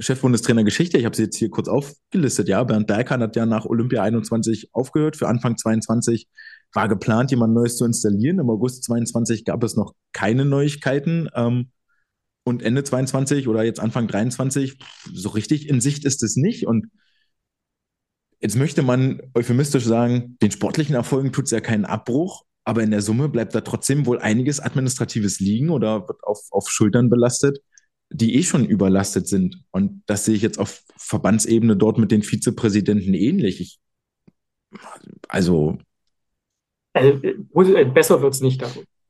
Chefbundestrainer Geschichte, ich habe sie jetzt hier kurz aufgelistet, ja, Bernd Berghahn hat ja nach Olympia 21 aufgehört, für Anfang 22 war geplant, jemand Neues zu installieren. Im August 22 gab es noch keine Neuigkeiten. Ähm, und Ende 22 oder jetzt Anfang 23, so richtig in Sicht ist es nicht. Und jetzt möchte man euphemistisch sagen, den sportlichen Erfolgen tut es ja keinen Abbruch, aber in der Summe bleibt da trotzdem wohl einiges Administratives liegen oder wird auf, auf Schultern belastet, die eh schon überlastet sind. Und das sehe ich jetzt auf Verbandsebene dort mit den Vizepräsidenten ähnlich. Ich, also.
also äh, besser wird es nicht.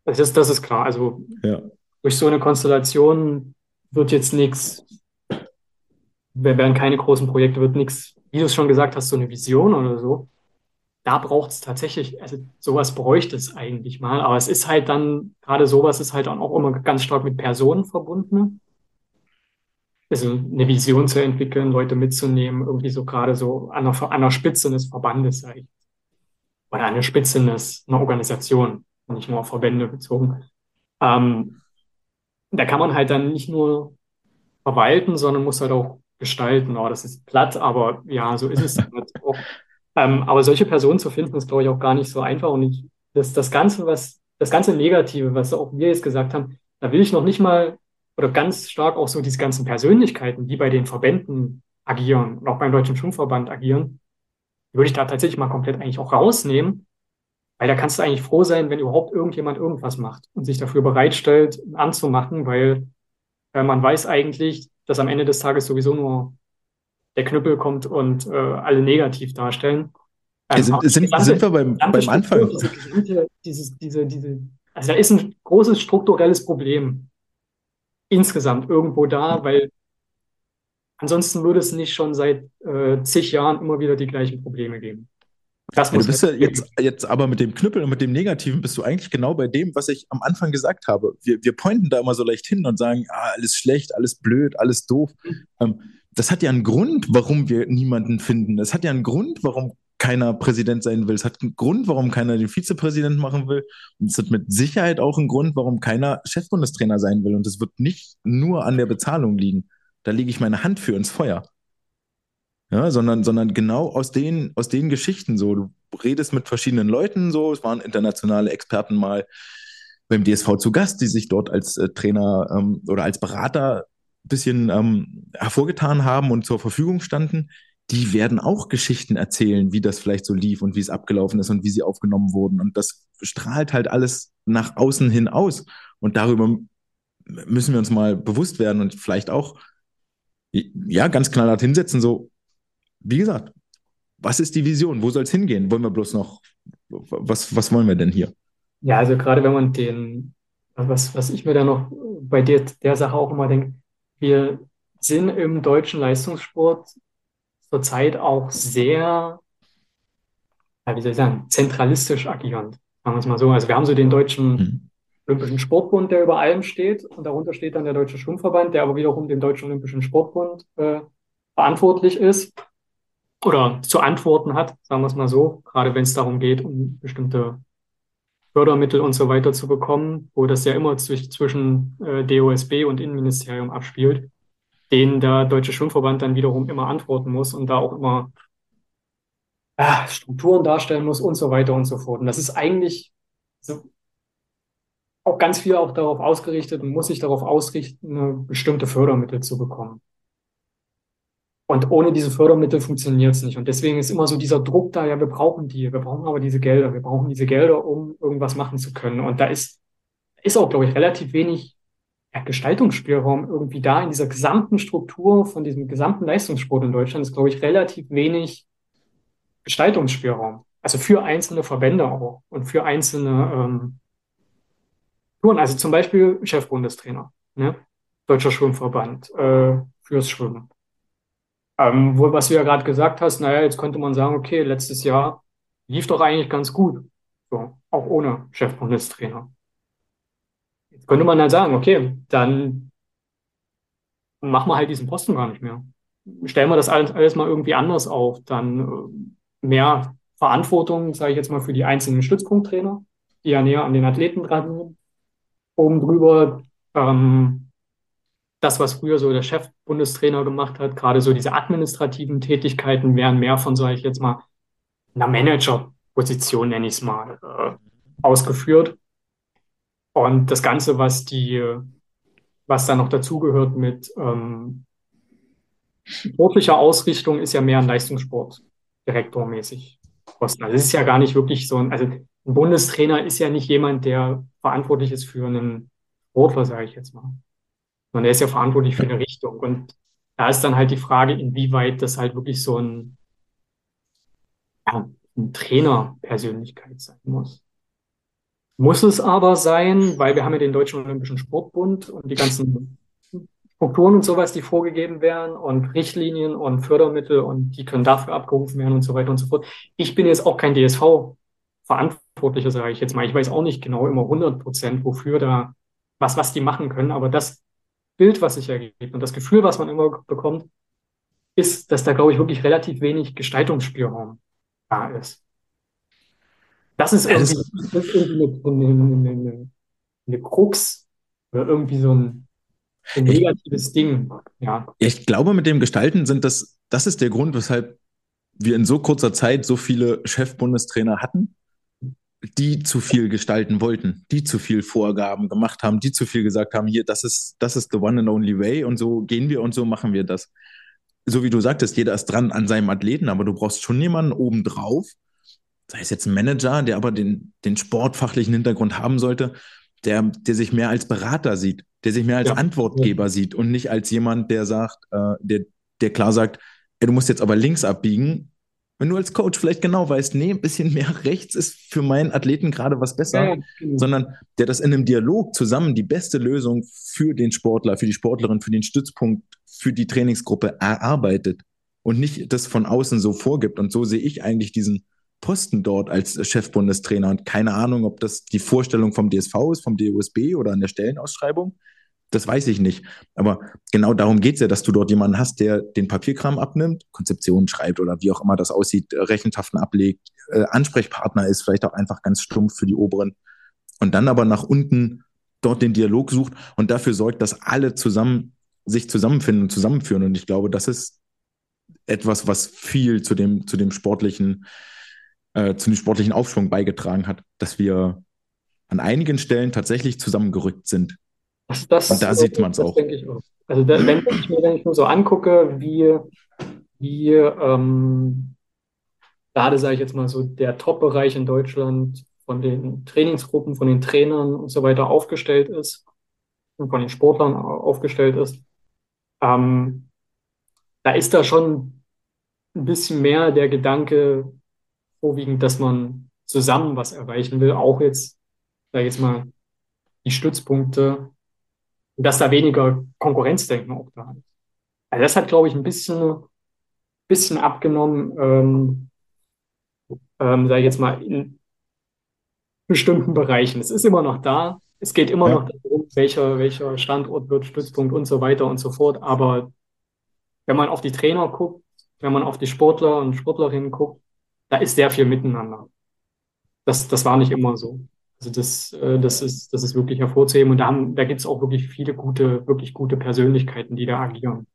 Das ist, das ist klar. Also ja. Durch so eine Konstellation wird jetzt nichts, werden keine großen Projekte, wird nichts, wie du es schon gesagt hast, so eine Vision oder so. Da braucht es tatsächlich, also sowas bräuchte es eigentlich mal, aber es ist halt dann, gerade sowas ist halt auch immer ganz stark mit Personen verbunden also eine Vision zu entwickeln, Leute mitzunehmen, irgendwie so gerade so an der, an der Spitze des Verbandes, sag ich. Oder an der Spitze eines, einer Organisation, nicht nur auf Verbände bezogen. Ähm, da kann man halt dann nicht nur verwalten, sondern muss halt auch gestalten. Oh, das ist platt, aber ja, so ist es halt [LAUGHS] auch. Ähm, aber solche Personen zu finden, ist, glaube ich, auch gar nicht so einfach. Und ich, das, das Ganze, was, das ganze Negative, was auch wir jetzt gesagt haben, da will ich noch nicht mal oder ganz stark auch so diese ganzen Persönlichkeiten, die bei den Verbänden agieren und auch beim Deutschen Schwimmverband agieren, würde ich da tatsächlich mal komplett eigentlich auch rausnehmen, weil da kannst du eigentlich froh sein, wenn überhaupt irgendjemand irgendwas macht und sich dafür bereitstellt, anzumachen, weil äh, man weiß eigentlich, dass am Ende des Tages sowieso nur der Knüppel kommt und äh, alle negativ darstellen.
Ähm, sind, sind, gesamte, sind wir beim, beim Anfang?
Diese, diese, diese, diese, also da ist ein großes strukturelles Problem insgesamt irgendwo da, weil ansonsten würde es nicht schon seit äh, zig Jahren immer wieder die gleichen Probleme geben.
Das muss du bist ja jetzt, jetzt aber mit dem Knüppel und mit dem Negativen bist du eigentlich genau bei dem, was ich am Anfang gesagt habe. Wir, wir pointen da immer so leicht hin und sagen, ah, alles schlecht, alles blöd, alles doof. Ähm, das hat ja einen Grund, warum wir niemanden finden. Es hat ja einen Grund, warum keiner Präsident sein will. Es hat einen Grund, warum keiner den Vizepräsident machen will. Und es hat mit Sicherheit auch einen Grund, warum keiner Chefbundestrainer sein will. Und es wird nicht nur an der Bezahlung liegen. Da lege ich meine Hand für ins Feuer. Ja, sondern, sondern genau aus den, aus den Geschichten so. Du redest mit verschiedenen Leuten so. Es waren internationale Experten mal beim DSV zu Gast, die sich dort als äh, Trainer ähm, oder als Berater ein bisschen ähm, hervorgetan haben und zur Verfügung standen die werden auch Geschichten erzählen, wie das vielleicht so lief und wie es abgelaufen ist und wie sie aufgenommen wurden. Und das strahlt halt alles nach außen hin aus. Und darüber müssen wir uns mal bewusst werden und vielleicht auch, ja, ganz knallhart hinsetzen, so, wie gesagt, was ist die Vision? Wo soll es hingehen? Wollen wir bloß noch, was, was wollen wir denn hier?
Ja, also gerade wenn man den, was, was ich mir da noch bei der, der Sache auch immer denke, wir sind im deutschen Leistungssport zurzeit auch sehr, wie soll ich sagen, zentralistisch agierend. Sagen wir es mal so. Also wir haben so den deutschen mhm. Olympischen Sportbund, der über allem steht und darunter steht dann der Deutsche Schwimmverband, der aber wiederum dem Deutschen Olympischen Sportbund äh, verantwortlich ist oder zu antworten hat, sagen wir es mal so, gerade wenn es darum geht, um bestimmte Fördermittel und so weiter zu bekommen, wo das ja immer zwisch zwischen äh, DOSB und Innenministerium abspielt denen der Deutsche Schwimmverband dann wiederum immer antworten muss und da auch immer äh, Strukturen darstellen muss und so weiter und so fort. Und das ist eigentlich so auch ganz viel auch darauf ausgerichtet und muss sich darauf ausrichten, bestimmte Fördermittel zu bekommen. Und ohne diese Fördermittel funktioniert es nicht. Und deswegen ist immer so dieser Druck da, ja, wir brauchen die, wir brauchen aber diese Gelder, wir brauchen diese Gelder, um irgendwas machen zu können. Und da ist, ist auch, glaube ich, relativ wenig ja, Gestaltungsspielraum irgendwie da in dieser gesamten Struktur von diesem gesamten Leistungssport in Deutschland ist, glaube ich, relativ wenig Gestaltungsspielraum. Also für einzelne Verbände auch und für einzelne ähm, Touren. Also zum Beispiel Chefbundestrainer, ne? Deutscher Schwimmverband äh, fürs Schwimmen. Ähm, wo, was du ja gerade gesagt hast, naja, jetzt könnte man sagen, okay, letztes Jahr lief doch eigentlich ganz gut. So, auch ohne Chefbundestrainer. Jetzt könnte man halt sagen, okay, dann machen wir halt diesen Posten gar nicht mehr. Stellen wir das alles, alles mal irgendwie anders auf. Dann äh, mehr Verantwortung, sage ich jetzt mal, für die einzelnen Stützpunkttrainer, die ja näher an den Athleten dran sind. Oben drüber ähm, das, was früher so der Chefbundestrainer gemacht hat, gerade so diese administrativen Tätigkeiten werden mehr von, sage ich jetzt mal, einer Managerposition, nenne ich es mal, äh, ausgeführt. Und das Ganze, was die, was da noch dazugehört mit ähm, sportlicher Ausrichtung, ist ja mehr ein Leistungssport direktormäßig. Also es ist ja gar nicht wirklich so ein, also ein Bundestrainer ist ja nicht jemand, der verantwortlich ist für einen Sportler, sage ich jetzt mal. Sondern er ist ja verantwortlich für eine Richtung. Und da ist dann halt die Frage, inwieweit das halt wirklich so ein, ja, ein Trainerpersönlichkeit sein muss. Muss es aber sein, weil wir haben ja den Deutschen Olympischen Sportbund und die ganzen Strukturen und sowas, die vorgegeben werden und Richtlinien und Fördermittel und die können dafür abgerufen werden und so weiter und so fort. Ich bin jetzt auch kein DSV-Verantwortlicher, sage ich jetzt mal. Ich weiß auch nicht genau immer 100 Prozent, wofür da, was, was die machen können, aber das Bild, was sich ergibt und das Gefühl, was man immer bekommt, ist, dass da, glaube ich, wirklich relativ wenig Gestaltungsspielraum da ist. Das ist irgendwie, das ist irgendwie eine, eine, eine, eine Krux oder irgendwie so ein, ein negatives ich, Ding. Ja.
Ich glaube, mit dem Gestalten sind das, das ist der Grund, weshalb wir in so kurzer Zeit so viele Chefbundestrainer hatten, die zu viel gestalten wollten, die zu viel Vorgaben gemacht haben, die zu viel gesagt haben, hier, das ist, das ist the one and only way und so gehen wir und so machen wir das. So wie du sagtest, jeder ist dran an seinem Athleten, aber du brauchst schon jemanden obendrauf, sei es jetzt ein Manager, der aber den, den sportfachlichen Hintergrund haben sollte, der, der sich mehr als Berater sieht, der sich mehr als ja. Antwortgeber ja. sieht und nicht als jemand, der sagt, äh, der, der klar sagt, ey, du musst jetzt aber links abbiegen wenn du als Coach vielleicht genau weißt, nee, ein bisschen mehr [LAUGHS] rechts ist für meinen Athleten gerade was besser, ja, genau. sondern der das in einem Dialog zusammen die beste Lösung für den Sportler, für die Sportlerin, für den Stützpunkt, für die Trainingsgruppe erarbeitet und nicht das von außen so vorgibt. Und so sehe ich eigentlich diesen Posten dort als Chefbundestrainer und keine Ahnung, ob das die Vorstellung vom DSV ist, vom DUSB oder an der Stellenausschreibung. Das weiß ich nicht. Aber genau darum geht es ja, dass du dort jemanden hast, der den Papierkram abnimmt, Konzeptionen schreibt oder wie auch immer das aussieht, äh, Rechenschaften ablegt, äh, Ansprechpartner ist, vielleicht auch einfach ganz stumpf für die Oberen. Und dann aber nach unten dort den Dialog sucht und dafür sorgt, dass alle zusammen sich zusammenfinden und zusammenführen. Und ich glaube, das ist etwas, was viel zu dem, zu dem sportlichen, äh, zu dem sportlichen Aufschwung beigetragen hat, dass wir an einigen Stellen tatsächlich zusammengerückt sind
das, das, und da sieht man es auch. auch. Also da, wenn ich mir dann nur so angucke, wie, wie ähm, gerade sage ich jetzt mal so der Top-Bereich in Deutschland von den Trainingsgruppen, von den Trainern und so weiter aufgestellt ist und von den Sportlern aufgestellt ist, ähm, da ist da schon ein bisschen mehr der Gedanke vorwiegend, dass man zusammen was erreichen will, auch jetzt, sag ich jetzt mal, die Stützpunkte dass da weniger Konkurrenzdenken auch da ist. Also das hat, glaube ich, ein bisschen, bisschen abgenommen, ähm, ähm, sage ich jetzt mal, in bestimmten Bereichen. Es ist immer noch da. Es geht immer ja. noch darum, welcher, welcher Standort wird Stützpunkt und so weiter und so fort. Aber wenn man auf die Trainer guckt, wenn man auf die Sportler und Sportlerinnen guckt, da ist sehr viel miteinander. Das, das war nicht immer so. Also das, äh, das, ist, das ist wirklich hervorzuheben. Und da, haben, da gibt es auch wirklich viele gute, wirklich gute Persönlichkeiten, die da agieren.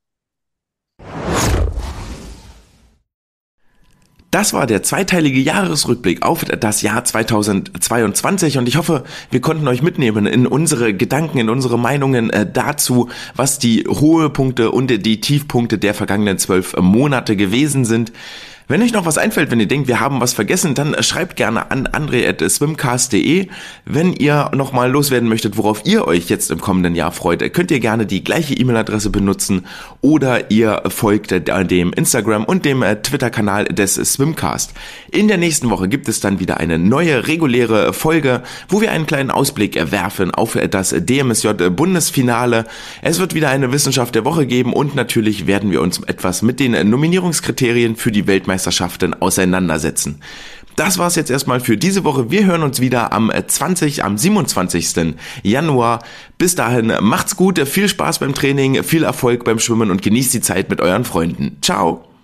Das war der zweiteilige Jahresrückblick auf das Jahr 2022 und ich hoffe, wir konnten euch mitnehmen in unsere Gedanken, in unsere Meinungen äh, dazu, was die hohe Punkte und die Tiefpunkte der vergangenen zwölf Monate gewesen sind. Wenn euch noch was einfällt, wenn ihr denkt, wir haben was vergessen, dann schreibt gerne an andre.swimcast.de. Wenn ihr nochmal loswerden möchtet, worauf ihr euch jetzt im kommenden Jahr freut, könnt ihr gerne die gleiche E-Mail-Adresse benutzen oder ihr folgt dem Instagram und dem Twitter-Kanal des Swimcast. In der nächsten Woche gibt es dann wieder eine neue reguläre Folge, wo wir einen kleinen Ausblick werfen auf das DMSJ-Bundesfinale. Es wird wieder eine Wissenschaft der Woche geben und natürlich werden wir uns etwas mit den Nominierungskriterien für die Weltmeisterschaft Weltmeisterschaften auseinandersetzen.
Das war's jetzt erstmal für diese Woche. Wir hören uns wieder am 20, am 27. Januar. Bis dahin macht's gut, viel Spaß beim Training, viel Erfolg beim Schwimmen und genießt die Zeit mit euren Freunden. Ciao.